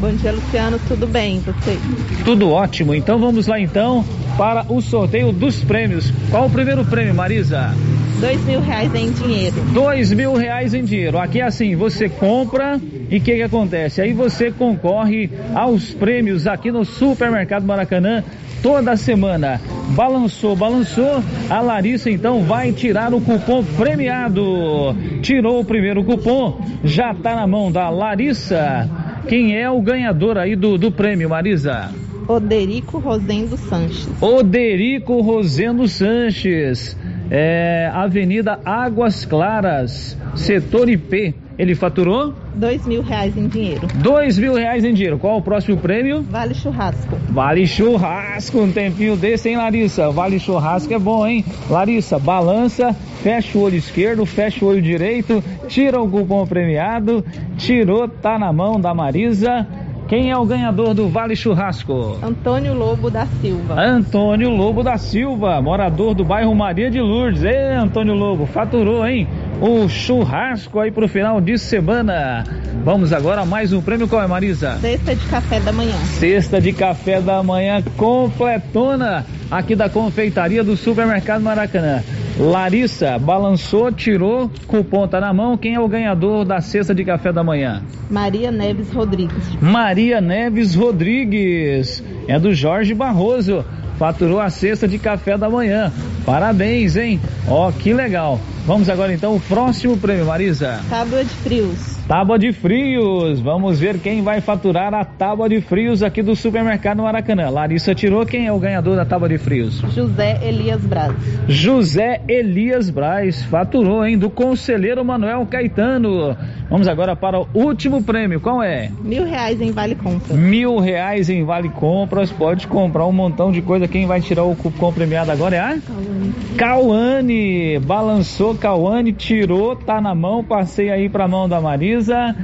Bom dia, Luciano. Tudo bem, você? Tudo ótimo. Então vamos lá então para o sorteio dos prêmios. Qual o primeiro prêmio, Marisa? Dois mil reais em dinheiro. Dois mil reais em dinheiro. Aqui é assim, você compra e o que, que acontece? Aí você concorre aos prêmios aqui no Supermercado Maracanã toda semana. Balançou, balançou. A Larissa então vai tirar o cupom premiado. Tirou o primeiro cupom, já está na mão da Larissa. Quem é o ganhador aí do, do prêmio, Marisa? Oderico Rosendo Sanches. Oderico Rosendo Sanches. É, Avenida Águas Claras, setor IP. Ele faturou? Dois mil reais em dinheiro. Dois mil reais em dinheiro. Qual o próximo prêmio? Vale churrasco. Vale churrasco, um tempinho desse, hein, Larissa? Vale churrasco é bom, hein? Larissa, balança, fecha o olho esquerdo, fecha o olho direito, tira o cupom premiado, tirou, tá na mão da Marisa. Quem é o ganhador do Vale Churrasco? Antônio Lobo da Silva. Antônio Lobo da Silva, morador do bairro Maria de Lourdes. Ei, Antônio Lobo, faturou, hein? O churrasco aí pro final de semana. Vamos agora a mais um prêmio. Qual é, Marisa? Cesta de café da manhã. Cesta de café da manhã completona aqui da confeitaria do Supermercado Maracanã. Larissa balançou, tirou, cupom tá na mão. Quem é o ganhador da cesta de café da manhã? Maria Neves Rodrigues. Maria Neves Rodrigues. É do Jorge Barroso. Faturou a cesta de café da manhã. Parabéns, hein? Ó, que legal. Vamos agora então o próximo prêmio, Marisa. Tábua de frios. Tábua de frios. Vamos ver quem vai faturar a tábua de frios aqui do supermercado Maracanã. Larissa tirou quem é o ganhador da tábua de frios? José Elias Braz. José Elias Braz faturou, hein? Do conselheiro Manuel Caetano. Vamos agora para o último prêmio. Qual é? Mil reais em Vale Compras. Mil reais em Vale Compras. Pode comprar um montão de coisa. Quem vai tirar o cupom premiado agora é a? Cauane. Cauane. Balançou Cauane, tirou, tá na mão. Passei aí pra mão da Marisa.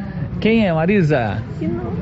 Quem é Marisa?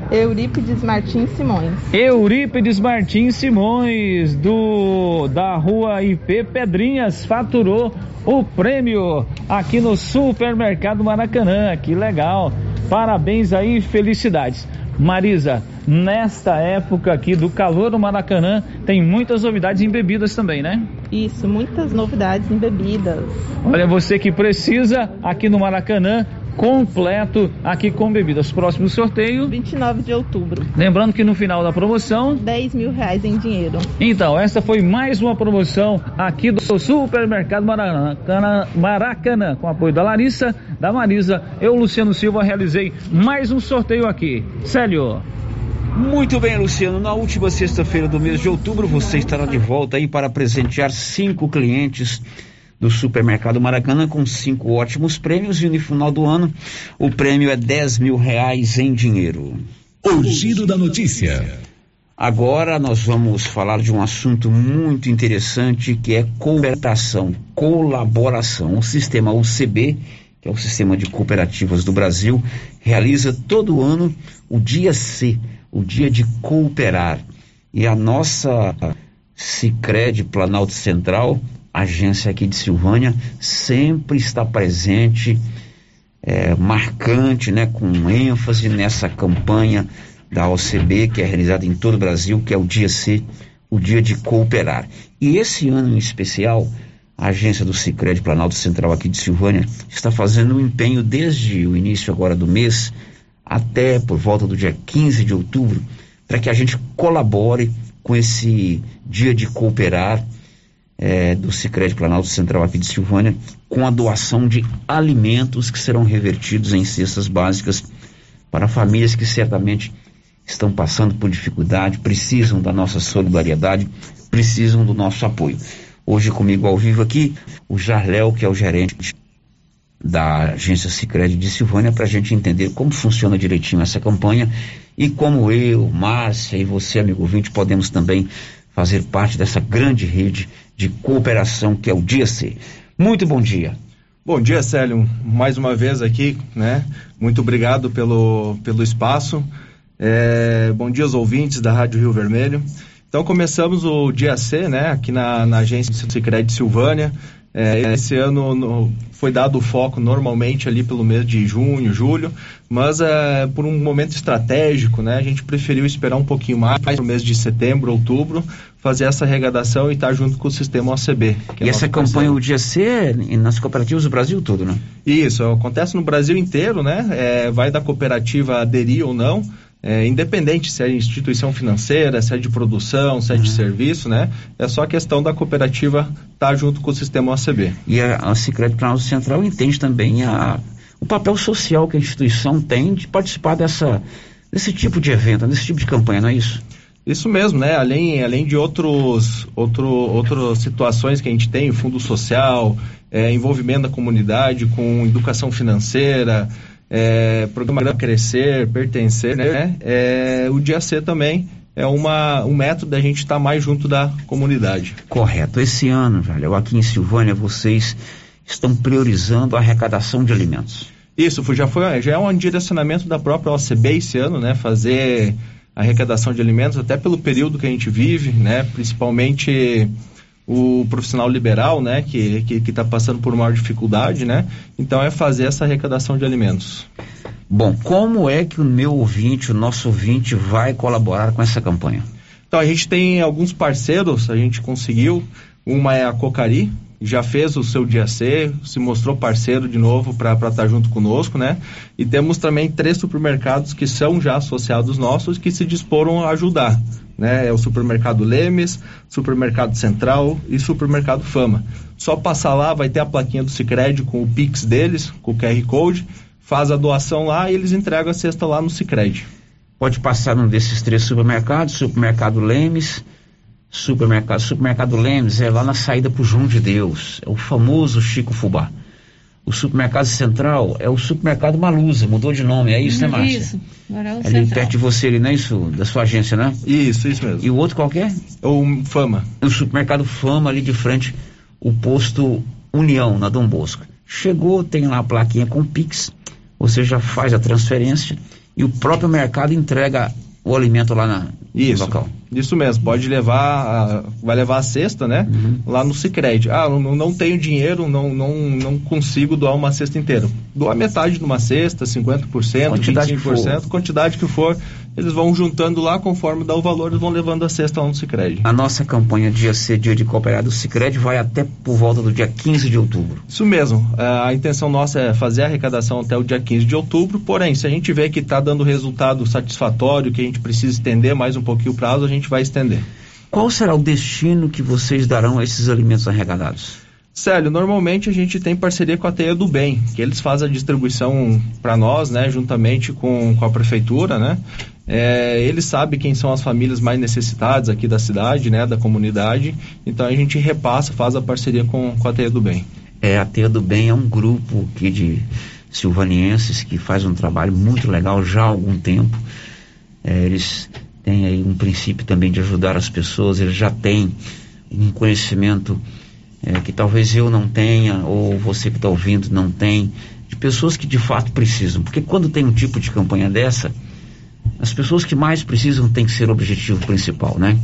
Eurípides Martins Simões. Eurípides Martins Simões, do da rua IP Pedrinhas, faturou o prêmio aqui no Supermercado Maracanã. Que legal! Parabéns aí, felicidades. Marisa, nesta época aqui do calor do Maracanã, tem muitas novidades em bebidas também, né? Isso, muitas novidades em bebidas. Olha, você que precisa aqui no Maracanã, completo aqui com bebidas. Próximo sorteio. 29 de outubro. Lembrando que no final da promoção. 10 mil reais em dinheiro. Então, essa foi mais uma promoção aqui do Supermercado Maracanã, Maracanã com apoio da Larissa, da Marisa. Eu, Luciano Silva, realizei mais um sorteio aqui. Célio. Muito bem, Luciano. Na última sexta-feira do mês de outubro, você estará de volta aí para presentear cinco clientes do Supermercado Maracanã com cinco ótimos prêmios e no final do ano o prêmio é 10 mil reais em dinheiro. O giro da notícia. Agora nós vamos falar de um assunto muito interessante que é cooperação, colaboração. O sistema UCB, que é o Sistema de Cooperativas do Brasil, realiza todo ano o Dia C, o Dia de Cooperar. E a nossa Sicredi Planalto Central agência aqui de Silvânia sempre está presente, é, marcante, né, com ênfase nessa campanha da OCB que é realizada em todo o Brasil, que é o Dia C, o Dia de Cooperar. E esse ano em especial, a agência do Sicredi Planalto Central aqui de Silvânia está fazendo um empenho desde o início agora do mês até por volta do dia 15 de outubro para que a gente colabore com esse Dia de Cooperar é, do Sicredi Planalto Central aqui de Silvânia, com a doação de alimentos que serão revertidos em cestas básicas para famílias que certamente estão passando por dificuldade, precisam da nossa solidariedade, precisam do nosso apoio. Hoje comigo ao vivo aqui, o Jarléu, que é o gerente da agência Sicredi de Silvânia, para a gente entender como funciona direitinho essa campanha e como eu, Márcia e você, amigo ouvinte, podemos também fazer parte dessa grande rede de cooperação que é o Dia C. Muito bom dia. Bom dia, Célio. Mais uma vez aqui, né? Muito obrigado pelo, pelo espaço. É, bom dia aos ouvintes da Rádio Rio Vermelho. Então começamos o dia C, né? Aqui na, na agência Sicredi Silvânia. É, esse ano no, foi dado o foco normalmente ali pelo mês de junho, julho, mas é, por um momento estratégico, né, a gente preferiu esperar um pouquinho mais para o mês de setembro, outubro, fazer essa arrecadação e estar tá junto com o sistema OCB. É e essa campanha o dia C nas cooperativas do Brasil todo, né? Isso, acontece no Brasil inteiro, né? É, vai da cooperativa aderir ou não é, independente se é instituição financeira, se é de produção, se é de uhum. serviço, né? É só a questão da cooperativa estar tá junto com o sistema OCB. E a, a Secret Planalto Central entende também a, o papel social que a instituição tem de participar dessa, desse tipo de evento, desse tipo de campanha, não é isso? Isso mesmo, né? Além, além de outros, outro, outras situações que a gente tem, fundo social, é, envolvimento da comunidade com educação financeira, é, programa Crescer, Pertencer, né? É, o Dia C também é uma, um método da gente estar tá mais junto da comunidade. Correto. Esse ano, velho, aqui em Silvânia, vocês estão priorizando a arrecadação de alimentos. Isso, já, foi, já é um direcionamento da própria OCB esse ano, né? Fazer arrecadação de alimentos, até pelo período que a gente vive, né? Principalmente o profissional liberal, né, que que está passando por maior dificuldade, né? Então é fazer essa arrecadação de alimentos. Bom, como é que o meu ouvinte, o nosso ouvinte, vai colaborar com essa campanha? Então a gente tem alguns parceiros, a gente conseguiu. Uma é a Cocari, já fez o seu dia C, se mostrou parceiro de novo para estar junto conosco, né? E temos também três supermercados que são já associados nossos que se disporam a ajudar, né? É o supermercado Lemes, supermercado Central e supermercado Fama. Só passar lá, vai ter a plaquinha do Sicredi com o Pix deles, com o QR Code, faz a doação lá e eles entregam a cesta lá no Sicredi. Pode passar num desses três supermercados, supermercado Lemes, supermercado, supermercado Lemes é lá na saída pro João de Deus, é o famoso Chico Fubá. O supermercado central é o supermercado Malusa, mudou de nome, é isso, né, Márcia? Isso, agora é o Ali central. perto de você, ali, não é isso? Da sua agência, né? Isso, isso mesmo. E o outro qualquer? O Fama. O supermercado Fama, ali de frente, o posto União, na Dom Bosco. Chegou, tem lá a plaquinha com Pix, você já faz a transferência e o próprio mercado entrega o alimento lá na, Isso. no local. Isso mesmo, pode levar, a- vai levar a cesta, né? Lá no Sicredi. Ah, não, não tenho dinheiro, não, não, não consigo doar uma cesta inteira. Doar metade de uma cesta, 50%, Quantidade que 25%, for. quantidade que for, eles vão juntando lá, conforme dá o valor, eles vão levando a cesta lá no Sicredi. A nossa campanha Dia C, Dia de Cooperado Sicredi vai até por volta do dia 15 de outubro. Isso mesmo. É, A intenção nossa é fazer a arrecadação até o dia 15 de outubro, porém, se a gente vê que está dando resultado satisfatório, que a gente precisa estender mais um pouquinho o prazo, a gente vai estender. Qual será o destino que vocês darão a esses alimentos arrecadados? Célio, normalmente a gente tem parceria com a Teia do Bem, que eles fazem a distribuição para nós, né, juntamente com, com a prefeitura, né? É, eles sabem quem são as famílias mais necessitadas aqui da cidade, né, da comunidade, então a gente repassa, faz a parceria com, com a Teia do Bem. É, a Teia do Bem é um grupo aqui de silvanienses que faz um trabalho muito legal já há algum tempo. É, eles têm aí um princípio também de ajudar as pessoas, eles já têm um conhecimento é, que talvez eu não tenha, ou você que está ouvindo não tem, de pessoas que de fato precisam. Porque quando tem um tipo de campanha dessa, as pessoas que mais precisam têm que ser o objetivo principal, né?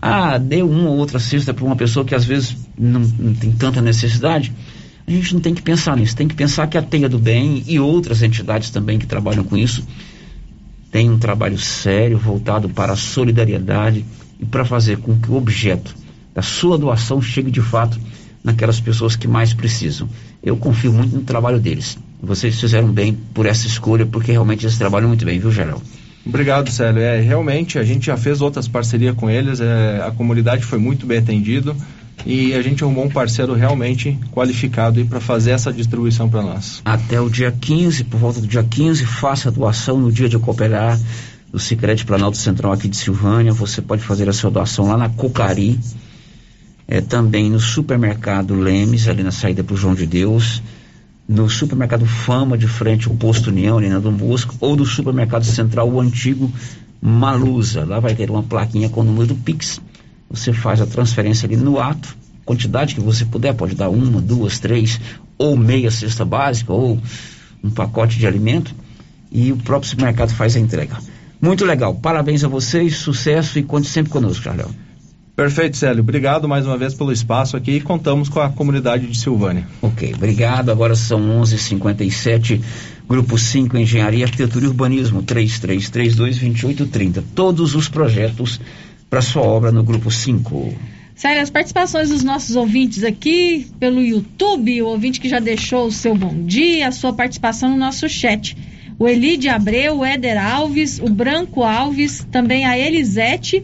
Ah, deu uma ou outra cesta para uma pessoa que às vezes não, não tem tanta necessidade. A gente não tem que pensar nisso, tem que pensar que a Teia do Bem e outras entidades também que trabalham com isso têm um trabalho sério voltado para a solidariedade e para fazer com que o objeto da sua doação chegue de fato naquelas pessoas que mais precisam. Eu confio muito no trabalho deles. Vocês fizeram bem por essa escolha, porque realmente eles trabalham muito bem, viu, Geraldo? Obrigado, Célio. É, realmente, a gente já fez outras parcerias com eles, é, a comunidade foi muito bem atendida e a gente arrumou um parceiro realmente qualificado para fazer essa distribuição para nós. Até o dia 15, por volta do dia 15, faça a doação no dia de cooperar do Sicredi Planalto Central aqui de Silvânia. Você pode fazer a sua doação lá na Cocari, é, também no supermercado Lemes, ali na saída para o João de Deus, no supermercado Fama, de frente ao Posto União, ali na Dom Bosco, ou do supermercado Central, o antigo Malusa. Lá vai ter uma plaquinha com o número do Pix. Você faz a transferência ali no ato, quantidade que você puder, pode dar uma, duas, três, ou meia cesta básica, ou um pacote de alimento, e o próprio supermercado faz a entrega. Muito legal, parabéns a vocês, sucesso e conte sempre conosco, Charlão. Perfeito, Célio. Obrigado mais uma vez pelo espaço aqui e contamos com a comunidade de Silvânia. Ok, obrigado. Agora são 11:57. Grupo 5 Engenharia, Arquitetura e Urbanismo 33322830. Todos os projetos para sua obra no grupo 5. Sério, as participações dos nossos ouvintes aqui pelo YouTube, o ouvinte que já deixou o seu bom dia, a sua participação no nosso chat. O Elide Abreu, o Éder Alves, o Branco Alves, também a Elisete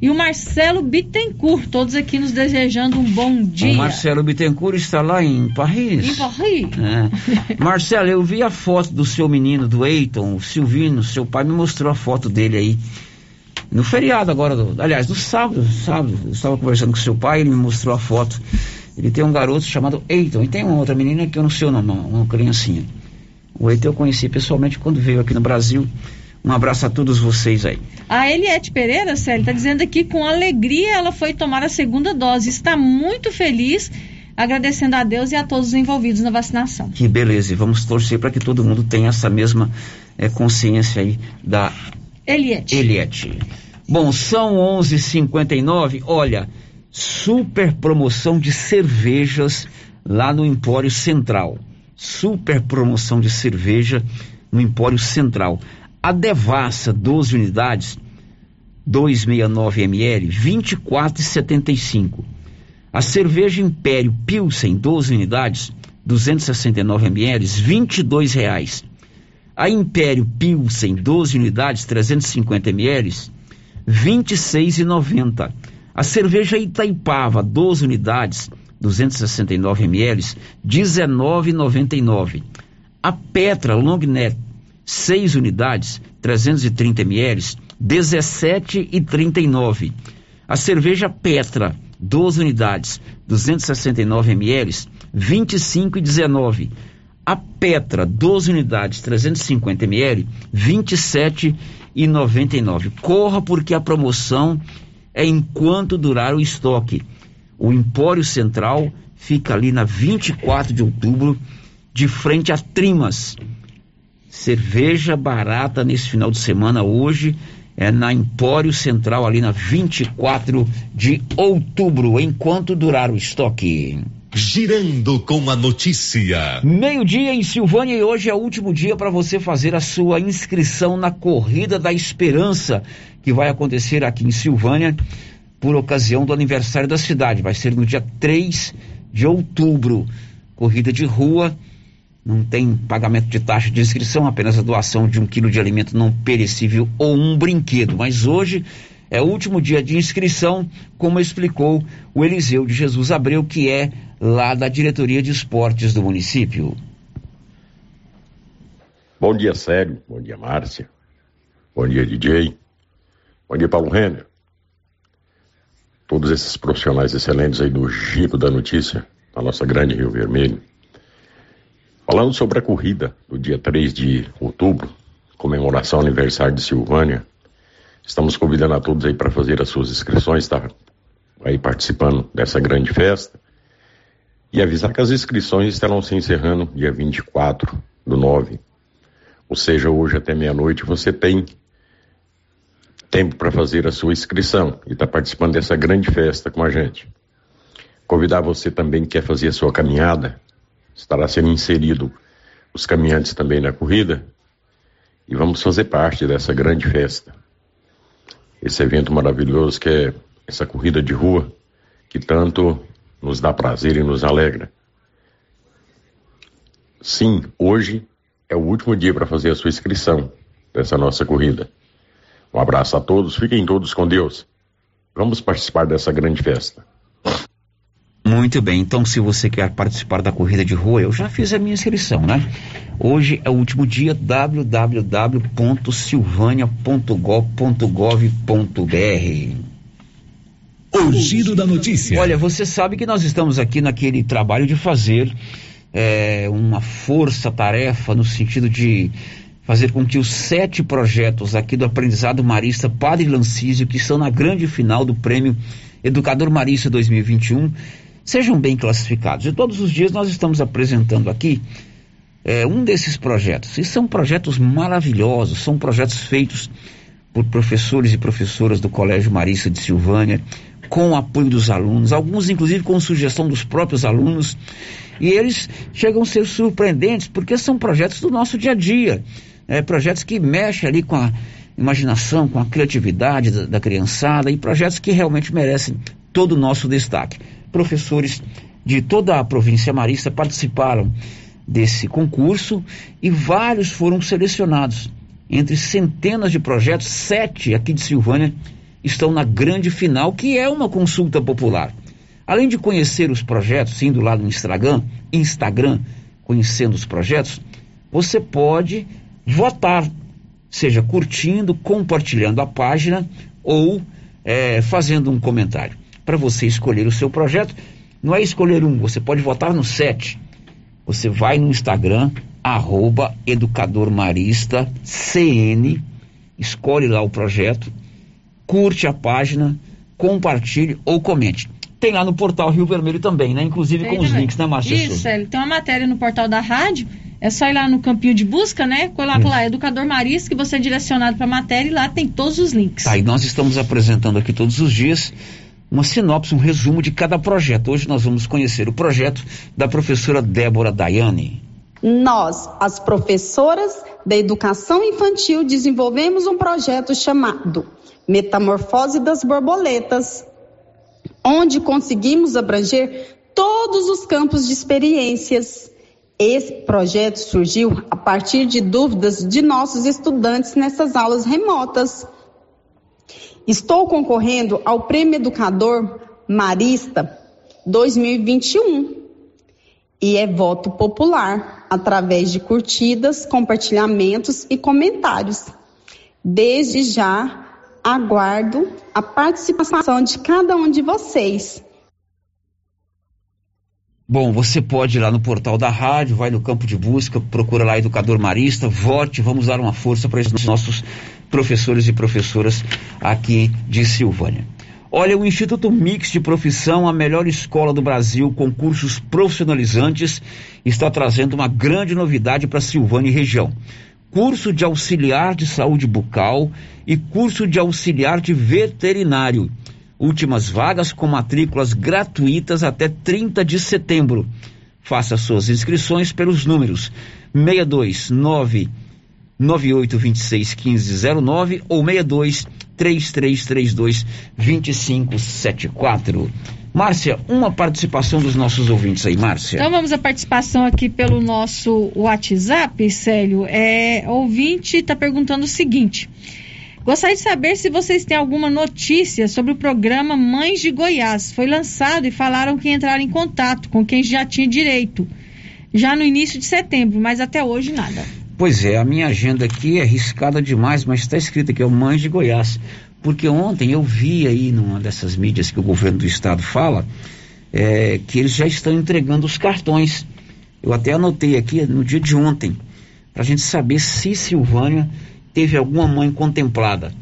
e o Marcelo Bittencourt, todos aqui nos desejando um bom dia. O Marcelo Bittencourt está lá em Paris. Em Paris. É. Marcelo, eu vi a foto do seu menino, do Eiton, o Silvino, seu pai me mostrou a foto dele aí. No feriado agora, do, aliás, no sábado, sábado, eu estava conversando com seu pai, ele me mostrou a foto. Ele tem um garoto chamado Eiton, e tem uma outra menina que eu não sei o nome, não, uma criancinha. O Eiton eu conheci pessoalmente quando veio aqui no Brasil. Um abraço a todos vocês aí. A Eliette Pereira, Célio, está dizendo aqui com alegria ela foi tomar a segunda dose. Está muito feliz, agradecendo a Deus e a todos os envolvidos na vacinação. Que beleza, e vamos torcer para que todo mundo tenha essa mesma é, consciência aí da Eliette. Eliette. Bom, são 11:59. Olha, super promoção de cervejas lá no Empório Central. Super promoção de cerveja no Empório Central. A Devassa, 12 unidades, 269 ml, 24,75. A cerveja Império Pilsen, 12 unidades, 269 ml, 22 reais. A Império Pilsen, 12 unidades, 350 ml, R$ 26,90. A cerveja Itaipava, 12 unidades, 269 ml, R$ 19,99. A Petra Long Neck, 6 unidades, 330 ml, R$ 17,39. A cerveja Petra, 12 unidades, 269 ml, R$ 25,19. A Petra, 12 unidades, 350 ml, R$ 27,99. Corra porque a promoção é enquanto durar o estoque. O Empório Central fica ali na 24 de outubro, de frente a Trimas. Cerveja barata nesse final de semana hoje é na Empório Central, ali na 24 de outubro, enquanto durar o estoque. Girando com a notícia. Meio-dia em Silvânia e hoje é o último dia para você fazer a sua inscrição na Corrida da Esperança, que vai acontecer aqui em Silvânia por ocasião do aniversário da cidade. Vai ser no dia 3 de outubro. Corrida de rua, não tem pagamento de taxa de inscrição, apenas a doação de um quilo de alimento não perecível ou um brinquedo. Mas hoje é o último dia de inscrição, como explicou o Eliseu de Jesus Abreu, que é lá da diretoria de esportes do município. Bom dia, Célio. Bom dia, Márcia. Bom dia, DJ. Bom dia, Paulo Renner. Todos esses profissionais excelentes aí do Giro da Notícia, da nossa grande Rio Vermelho. Falando sobre a corrida do dia 3 de outubro, comemoração aniversário de Silvânia, estamos convidando a todos aí para fazer as suas inscrições, tá? Aí participando dessa grande festa. E avisar que as inscrições estarão se encerrando dia 24 do 9. Ou seja, hoje até meia-noite você tem tempo para fazer a sua inscrição e está participando dessa grande festa com a gente. Convidar você também que quer fazer a sua caminhada, estará sendo inserido os caminhantes também na corrida e vamos fazer parte dessa grande festa. Esse evento maravilhoso que é essa corrida de rua que tanto nos dá prazer e nos alegra. Sim, hoje é o último dia para fazer a sua inscrição dessa nossa corrida. Um abraço a todos, fiquem todos com Deus. Vamos participar dessa grande festa. Muito bem, então se você quer participar da corrida de rua, eu já fiz a minha inscrição, né? Hoje é o último dia, www.silvania.gov.br. O giro da notícia. Olha, você sabe que nós estamos aqui naquele trabalho de fazer é, uma força-tarefa no sentido de fazer com que os sete projetos aqui do aprendizado marista Padre Lancísio, que estão na grande final do prêmio Educador Marista 2021, sejam bem classificados. E todos os dias nós estamos apresentando aqui é, um desses projetos. E são projetos maravilhosos, são projetos feitos por professores e professoras do Colégio Marista de Silvânia, com o apoio dos alunos, alguns inclusive com sugestão dos próprios alunos. E eles chegam a ser surpreendentes porque são projetos do nosso dia a dia, é, projetos que mexem ali com a imaginação, com a criatividade da, da criançada e projetos que realmente merecem todo o nosso destaque. Professores de toda a província marista participaram desse concurso e vários foram selecionados. Entre centenas de projetos, sete aqui de Silvânia estão na grande final, que é uma consulta popular. Além de conhecer os projetos, indo lá no Instagram, Instagram, conhecendo os projetos, você pode votar, seja curtindo, compartilhando a página ou é, fazendo um comentário. Para você escolher o seu projeto, não é escolher um, você pode votar no sete. Você vai no Instagram, arroba educadormarista CN, escolhe lá o projeto, curte a página, compartilhe ou comente. Tem lá no portal Rio Vermelho também, né? Inclusive Tem com os também. links, né, Márcia? Isso? Célio. Tem uma matéria no portal da rádio. É só ir lá no campinho de busca, né? Coloca lá, Educador Marista, que você é direcionado para a matéria e lá tem todos os links. Tá, e nós estamos apresentando aqui todos os dias uma sinopse, um resumo de cada projeto. Hoje nós vamos conhecer o projeto da professora Débora Daiane. Nós, as professoras da educação infantil, desenvolvemos um projeto chamado Metamorfose das Borboletas. onde conseguimos abranger todos os campos de experiências. Esse projeto surgiu a partir de dúvidas de nossos estudantes nessas aulas remotas. Estou concorrendo ao Prêmio Educador Marista 2021 e é voto popular através de curtidas, compartilhamentos e comentários. Desde já aguardo a participação de cada um de vocês. Bom, você pode ir lá no portal da rádio, vai no campo de busca, procura lá Educador Marista, vote, vamos dar uma força para esses nossos professores e professoras aqui de Silvânia. Olha, o Instituto Mix de Profissão, a melhor escola do Brasil com cursos profissionalizantes, está trazendo uma grande novidade para Silvânia e região curso de auxiliar de saúde bucal e curso de auxiliar de veterinário. Últimas vagas com matrículas gratuitas até 30 de setembro. Faça suas inscrições pelos números 629 9826 1509 ou 62 3332 2574. Márcia, uma participação dos nossos ouvintes aí, Márcia. Então vamos à participação aqui pelo nosso WhatsApp, Célio. É, ouvinte está perguntando o seguinte. Gostaria de saber se vocês têm alguma notícia sobre o programa Mães de Goiás. Foi lançado e falaram que entraram em contato com quem já tinha direito, já no início de setembro, mas até hoje nada. Pois é, a minha agenda aqui é riscada demais, mas está escrito aqui, é o Mães de Goiás. Porque ontem eu vi aí numa dessas mídias que o governo do estado fala, é, que eles já estão entregando os cartões. Eu até anotei aqui no dia de ontem, para a gente saber se Silvânia teve alguma mãe contemplada.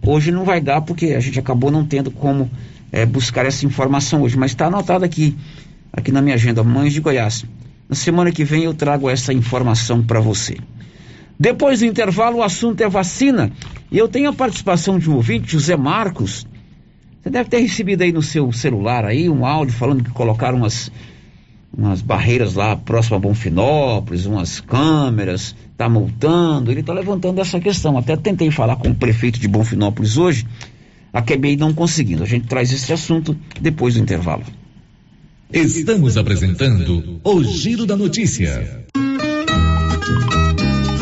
Hoje não vai dar porque a gente acabou não tendo como é, buscar essa informação hoje, mas está anotado aqui, aqui na minha agenda, Mães de Goiás. Na semana que vem eu trago essa informação para você. Depois do intervalo, o assunto é vacina. E eu tenho a participação de um ouvinte, José Marcos. Você deve ter recebido aí no seu celular aí um áudio falando que colocaram umas, umas barreiras lá próximo a Bonfinópolis, umas câmeras, tá multando. Ele está levantando essa questão. Até tentei falar com o prefeito de Bonfinópolis hoje, acabei não conseguindo. A gente traz esse assunto depois do intervalo. Estamos apresentando o Giro da Notícia.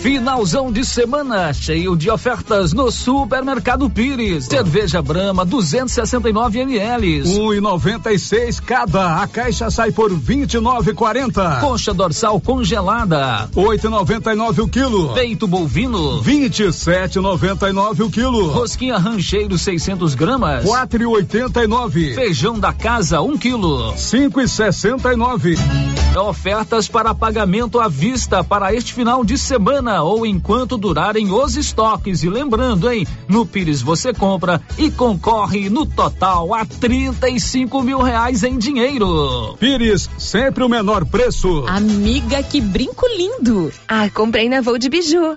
Finalzão de semana, cheio de ofertas no Supermercado Pires. Cerveja Brama 269 ml. 1,96 cada. A caixa sai por 29,40. Concha dorsal congelada. 8,99 o quilo. Peito bovino. 27,99 o quilo. Rosquinha rancheiro 600 gramas. 4,89. Feijão da casa 1 um quilo. 5,69. Ofertas para pagamento à vista para este final de semana ou enquanto durarem os estoques. E lembrando, hein? No Pires você compra e concorre no total a 35 mil reais em dinheiro. Pires, sempre o menor preço. Amiga, que brinco lindo! Ah, comprei na Voo de Biju.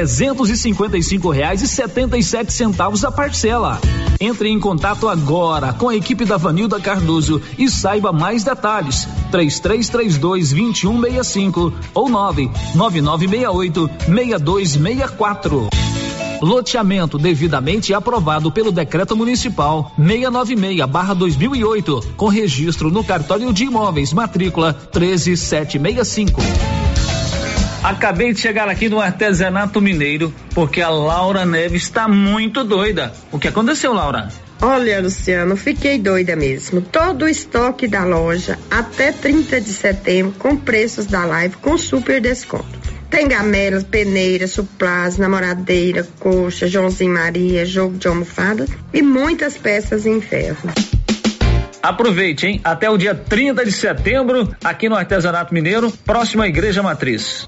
trezentos e reais e setenta e sete centavos a parcela. Entre em contato agora com a equipe da Vanilda Cardoso e saiba mais detalhes. Três três três dois vinte um meia cinco ou nove nove nove meia oito meia dois meia quatro. Loteamento devidamente aprovado pelo Decreto Municipal 696/2008, com registro no cartório de imóveis, matrícula 13765. Acabei de chegar aqui no artesanato mineiro porque a Laura Neves está muito doida. O que aconteceu, Laura? Olha, Luciano, fiquei doida mesmo. Todo o estoque da loja até 30 de setembro com preços da live com super desconto. Tem gamelas, peneiras, suplás, namoradeira, coxa, Joãozinho Maria, jogo de almofada e muitas peças em ferro. Aproveite, hein? Até o dia 30 de setembro, aqui no Artesanato Mineiro, próximo à Igreja Matriz.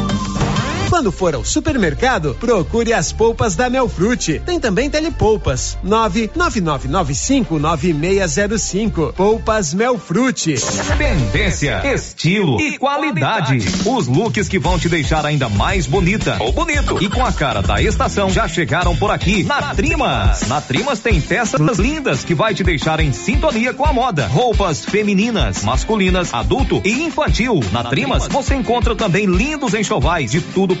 Quando for ao supermercado, procure as polpas da Melfrute. Tem também telepolpas. 999959605. Polpas Melfrute. Tendência, estilo e qualidade. Os looks que vão te deixar ainda mais bonita ou bonito e com a cara da estação já chegaram por aqui na Trimas. Na Trimas tem peças lindas que vai te deixar em sintonia com a moda. Roupas femininas, masculinas, adulto e infantil. Na Trimas você encontra também lindos enxovais de tudo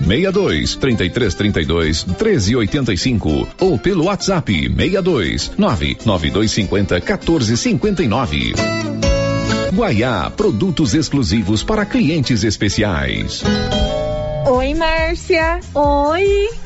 62 33 32 13 85 ou pelo WhatsApp 62 99250 14 59. Guaiá, produtos exclusivos para clientes especiais. Oi, Márcia. Oi.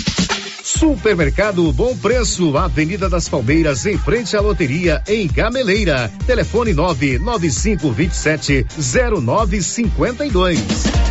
Supermercado Bom Preço, Avenida das Palmeiras, em frente à loteria, em Gameleira. Telefone 99527 0952.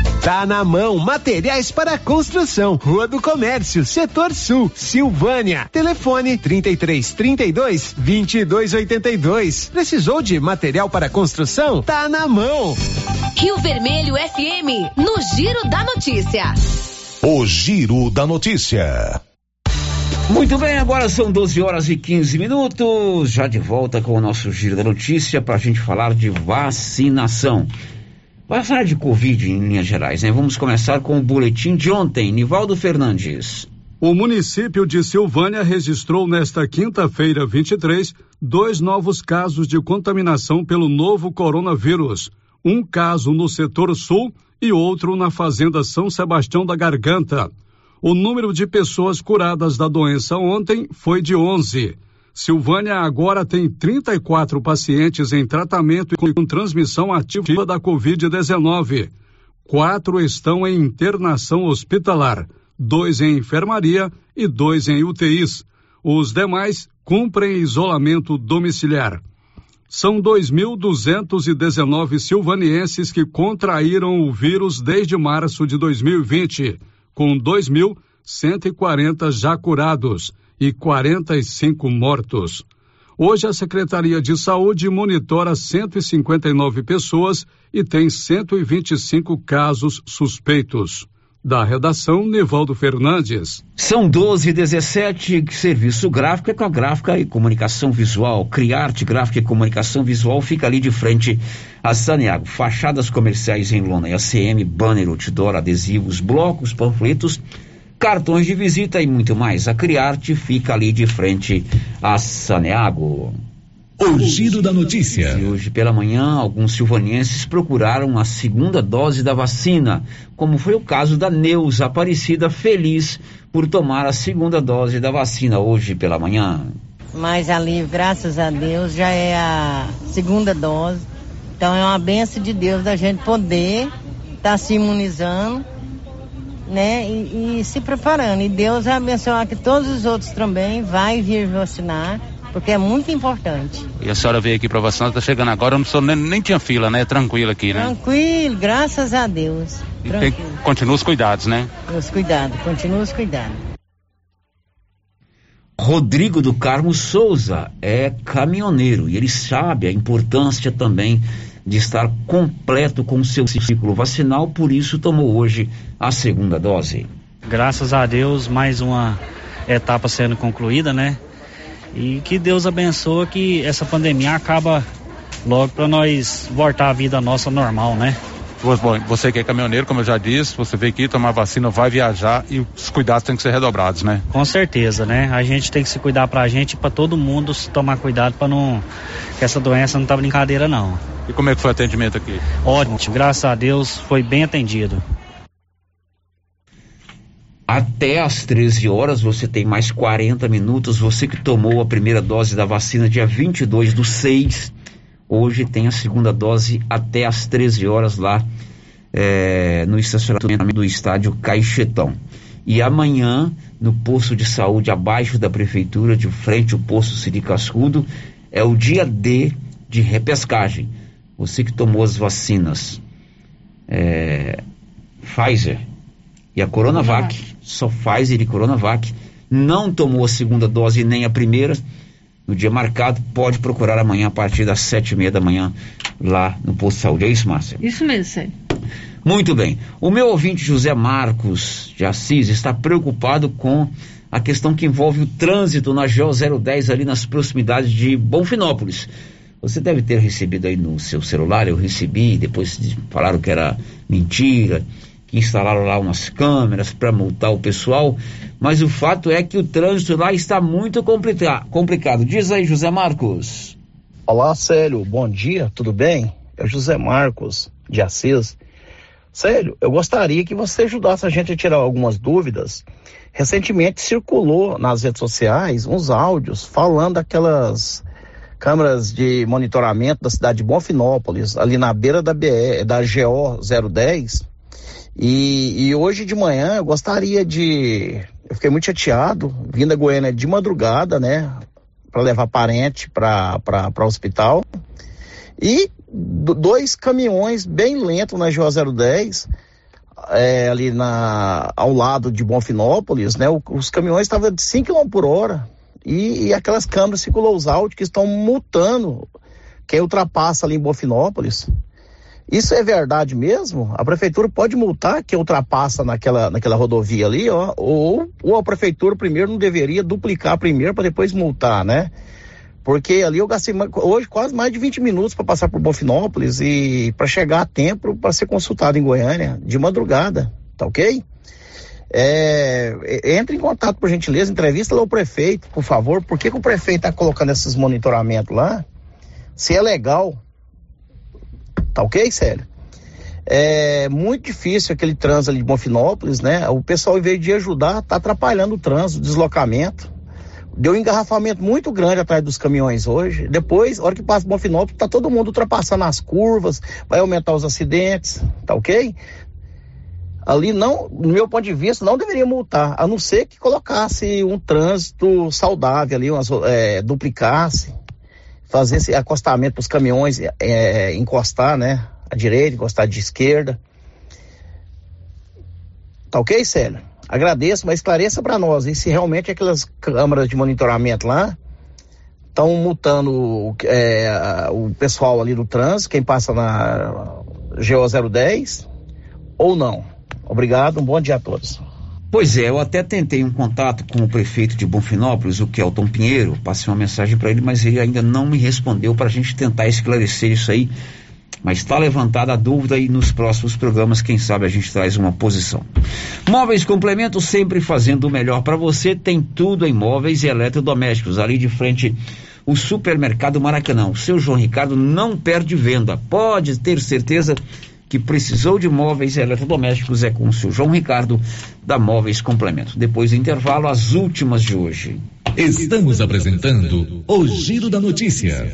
Tá na mão, materiais para construção, Rua do Comércio, Setor Sul, Silvânia. Telefone 33 32 22 82. Precisou de material para construção? Tá na mão. Rio Vermelho FM, no Giro da Notícia. O Giro da Notícia. Muito bem, agora são 12 horas e 15 minutos. Já de volta com o nosso Giro da Notícia para a gente falar de vacinação. Vai falar de Covid em linhas gerais, né? Vamos começar com o boletim de ontem. Nivaldo Fernandes. O município de Silvânia registrou nesta quinta-feira, 23, dois novos casos de contaminação pelo novo coronavírus. Um caso no setor sul e outro na fazenda São Sebastião da Garganta. O número de pessoas curadas da doença ontem foi de 11. Silvânia agora tem 34 pacientes em tratamento com transmissão ativa da Covid-19. Quatro estão em internação hospitalar, dois em enfermaria e dois em UTIs. Os demais cumprem isolamento domiciliar. São 2.219 silvanienses que contraíram o vírus desde março de 2020, com 2.140 já curados e 45 mortos. Hoje, a Secretaria de Saúde monitora 159 pessoas e tem 125 casos suspeitos. Da redação, Nivaldo Fernandes. São 12 e 17 serviço gráfico é com a gráfica e comunicação visual. Criarte Gráfica e Comunicação Visual fica ali de frente a Saniago. Fachadas comerciais em lona ACM, banner, outdoor, adesivos, blocos, panfletos cartões de visita e muito mais. A Criarte fica ali de frente a Saneago. O giro da notícia. E hoje pela manhã, alguns silvanienses procuraram a segunda dose da vacina, como foi o caso da Neuza Aparecida, feliz por tomar a segunda dose da vacina hoje pela manhã. Mas ali, graças a Deus, já é a segunda dose. Então é uma benção de Deus da gente poder estar tá se imunizando né? E, e, se preparando. E Deus vai abençoar que todos os outros também vai vir vacinar, porque é muito importante. E a senhora veio aqui para vacinar, está chegando agora, não sou, nem, nem tinha fila, né? Tranquilo aqui, né? Tranquilo, graças a Deus. E tem, continua os cuidados, né? Os cuidados, continua os cuidados. Rodrigo do Carmo Souza é caminhoneiro e ele sabe a importância também de estar completo com o seu ciclo vacinal, por isso tomou hoje a segunda dose. Graças a Deus, mais uma etapa sendo concluída, né? E que Deus abençoe que essa pandemia acaba logo para nós voltar à vida nossa normal, né? Bom, você que é caminhoneiro, como eu já disse, você veio aqui tomar vacina, vai viajar e os cuidados têm que ser redobrados, né? Com certeza, né? A gente tem que se cuidar pra gente e pra todo mundo se tomar cuidado pra não. que essa doença não tá brincadeira, não. E como é que foi o atendimento aqui? Ótimo, graças a Deus foi bem atendido. Até às 13 horas você tem mais 40 minutos. Você que tomou a primeira dose da vacina dia 22 do 6, hoje tem a segunda dose até às 13 horas lá é, no estacionamento do estádio Caixetão. E amanhã, no posto de saúde abaixo da prefeitura, de frente ao posto Siri Cascudo, é o dia D de repescagem. Você que tomou as vacinas é, Pfizer e a Coronavac, só Pfizer e Coronavac, não tomou a segunda dose nem a primeira, no dia marcado, pode procurar amanhã a partir das sete e meia da manhã lá no posto de saúde. É isso, Márcia? Isso mesmo, Sérgio. Muito bem. O meu ouvinte José Marcos de Assis está preocupado com a questão que envolve o trânsito na GO 010 ali nas proximidades de Bonfinópolis. Você deve ter recebido aí no seu celular, eu recebi, depois falaram que era mentira, que instalaram lá umas câmeras para multar o pessoal, mas o fato é que o trânsito lá está muito complica complicado. Diz aí, José Marcos. Olá, Célio, bom dia, tudo bem? É José Marcos de Assis. Célio, eu gostaria que você ajudasse a gente a tirar algumas dúvidas. Recentemente circulou nas redes sociais uns áudios falando daquelas câmeras de monitoramento da cidade de Bonfinópolis, ali na beira da BE, da GO 010. E, e hoje de manhã eu gostaria de. Eu fiquei muito chateado, vindo a Goiânia de madrugada, né? Para levar parente para o hospital. E dois caminhões bem lentos na GO 010, é, ali na, ao lado de Bonfinópolis, né? O, os caminhões estavam de 5 km por hora. E, e aquelas câmeras os áudios que estão multando quem ultrapassa ali em Bonfinópolis. Isso é verdade mesmo? A prefeitura pode multar quem ultrapassa naquela, naquela rodovia ali, ó, ou, ou a prefeitura primeiro não deveria duplicar primeiro para depois multar, né? Porque ali eu gastei hoje quase mais de 20 minutos para passar por Bonfinópolis e para chegar a tempo para ser consultado em Goiânia de madrugada, tá ok? É, entre em contato, por gentileza, entrevista lá o prefeito, por favor. Por que, que o prefeito está colocando esses monitoramentos lá? Se é legal. Tá ok, sério? É muito difícil aquele trânsito ali de Bonfinópolis, né? O pessoal, em vez de ajudar, tá atrapalhando o trânsito, o deslocamento. Deu um engarrafamento muito grande atrás dos caminhões hoje. Depois, a hora que passa Bonfinópolis, tá todo mundo ultrapassando as curvas, vai aumentar os acidentes, tá ok? Ali não, no meu ponto de vista, não deveria multar, a não ser que colocasse um trânsito saudável ali, umas, é, duplicasse, fazer acostamento para os caminhões, é, encostar, né? À direita, encostar de esquerda. Tá ok, Célio? Agradeço, mas esclareça para nós, e se realmente aquelas câmaras de monitoramento lá estão multando é, o pessoal ali do trânsito, quem passa na GO 010, ou não? Obrigado, um bom dia a todos. Pois é, eu até tentei um contato com o prefeito de Bonfinópolis, o Kelton Pinheiro, passei uma mensagem para ele, mas ele ainda não me respondeu para a gente tentar esclarecer isso aí. Mas está levantada a dúvida e nos próximos programas, quem sabe a gente traz uma posição. Móveis Complemento, sempre fazendo o melhor para você, tem tudo em móveis e eletrodomésticos. Ali de frente, o supermercado Maracanã. O seu João Ricardo não perde venda, pode ter certeza precisou de móveis eletrodomésticos é com o seu João Ricardo da Móveis Complemento. Depois do intervalo, as últimas de hoje. Estamos apresentando o Giro da Notícia.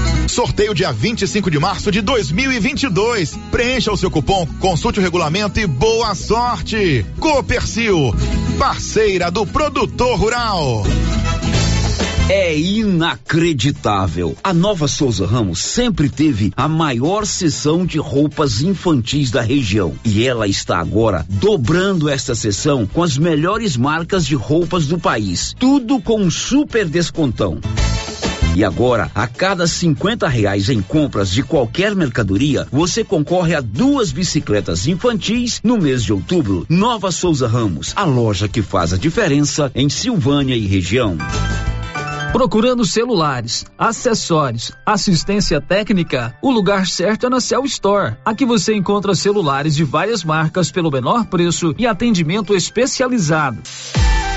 Sorteio dia 25 de março de 2022. Preencha o seu cupom, consulte o regulamento e boa sorte. Copercil, parceira do produtor rural. É inacreditável. A Nova Souza Ramos sempre teve a maior seção de roupas infantis da região e ela está agora dobrando esta seção com as melhores marcas de roupas do país. Tudo com super descontão. E agora, a cada 50 reais em compras de qualquer mercadoria, você concorre a duas bicicletas infantis no mês de outubro. Nova Souza Ramos, a loja que faz a diferença em Silvânia e região. Procurando celulares, acessórios, assistência técnica, o lugar certo é na Cell Store. Aqui você encontra celulares de várias marcas pelo menor preço e atendimento especializado.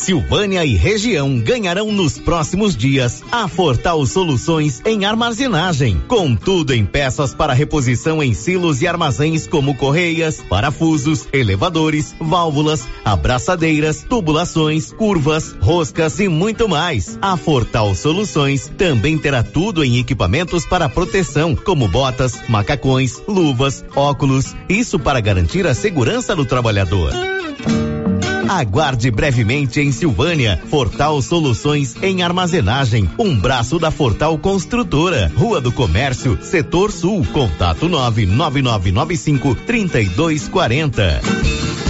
Silvânia e região ganharão nos próximos dias a Fortal Soluções em armazenagem, com tudo em peças para reposição em silos e armazéns como correias, parafusos, elevadores, válvulas, abraçadeiras, tubulações, curvas, roscas e muito mais. A Fortal Soluções também terá tudo em equipamentos para proteção, como botas, macacões, luvas, óculos, isso para garantir a segurança do trabalhador. Aguarde brevemente em Silvânia. Fortal Soluções em Armazenagem. Um braço da Fortal Construtora. Rua do Comércio, Setor Sul. Contato 99995 3240.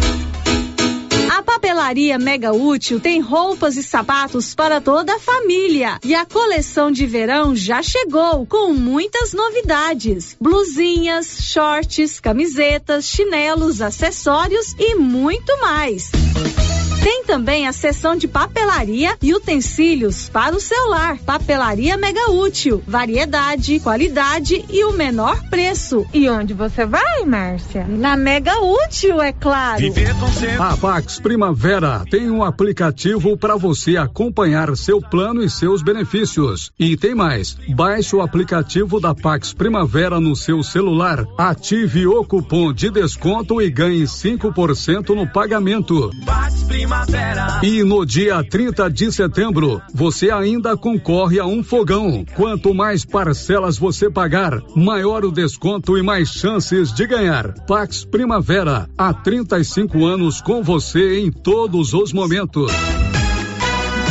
Papelaria Mega Útil tem roupas e sapatos para toda a família. E a coleção de verão já chegou com muitas novidades: blusinhas, shorts, camisetas, chinelos, acessórios e muito mais. Tem também a seção de papelaria e utensílios para o celular. Papelaria mega útil, variedade, qualidade e o menor preço. E onde você vai, Márcia? Na mega útil, é claro. A Pax Primavera tem um aplicativo para você acompanhar seu plano e seus benefícios. E tem mais. Baixe o aplicativo da Pax Primavera no seu celular, ative o cupom de desconto e ganhe 5% no pagamento. E no dia 30 de setembro, você ainda concorre a um fogão. Quanto mais parcelas você pagar, maior o desconto e mais chances de ganhar. Pax Primavera, há 35 anos com você em todos os momentos.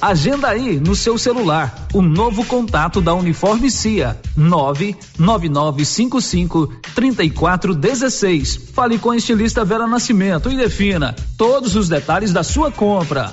Agenda aí no seu celular o novo contato da Uniforme CIA 99955 3416. Fale com a estilista Vera Nascimento e defina todos os detalhes da sua compra.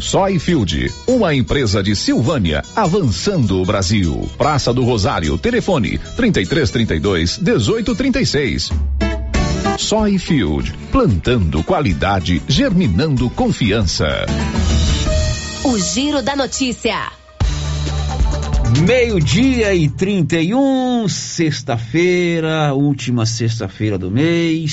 Soyfield, uma empresa de Silvânia, avançando o Brasil. Praça do Rosário, telefone 3332 1836. Soyfield, plantando qualidade, germinando confiança. O Giro da Notícia. Meio-dia e 31, sexta-feira, última sexta-feira do mês.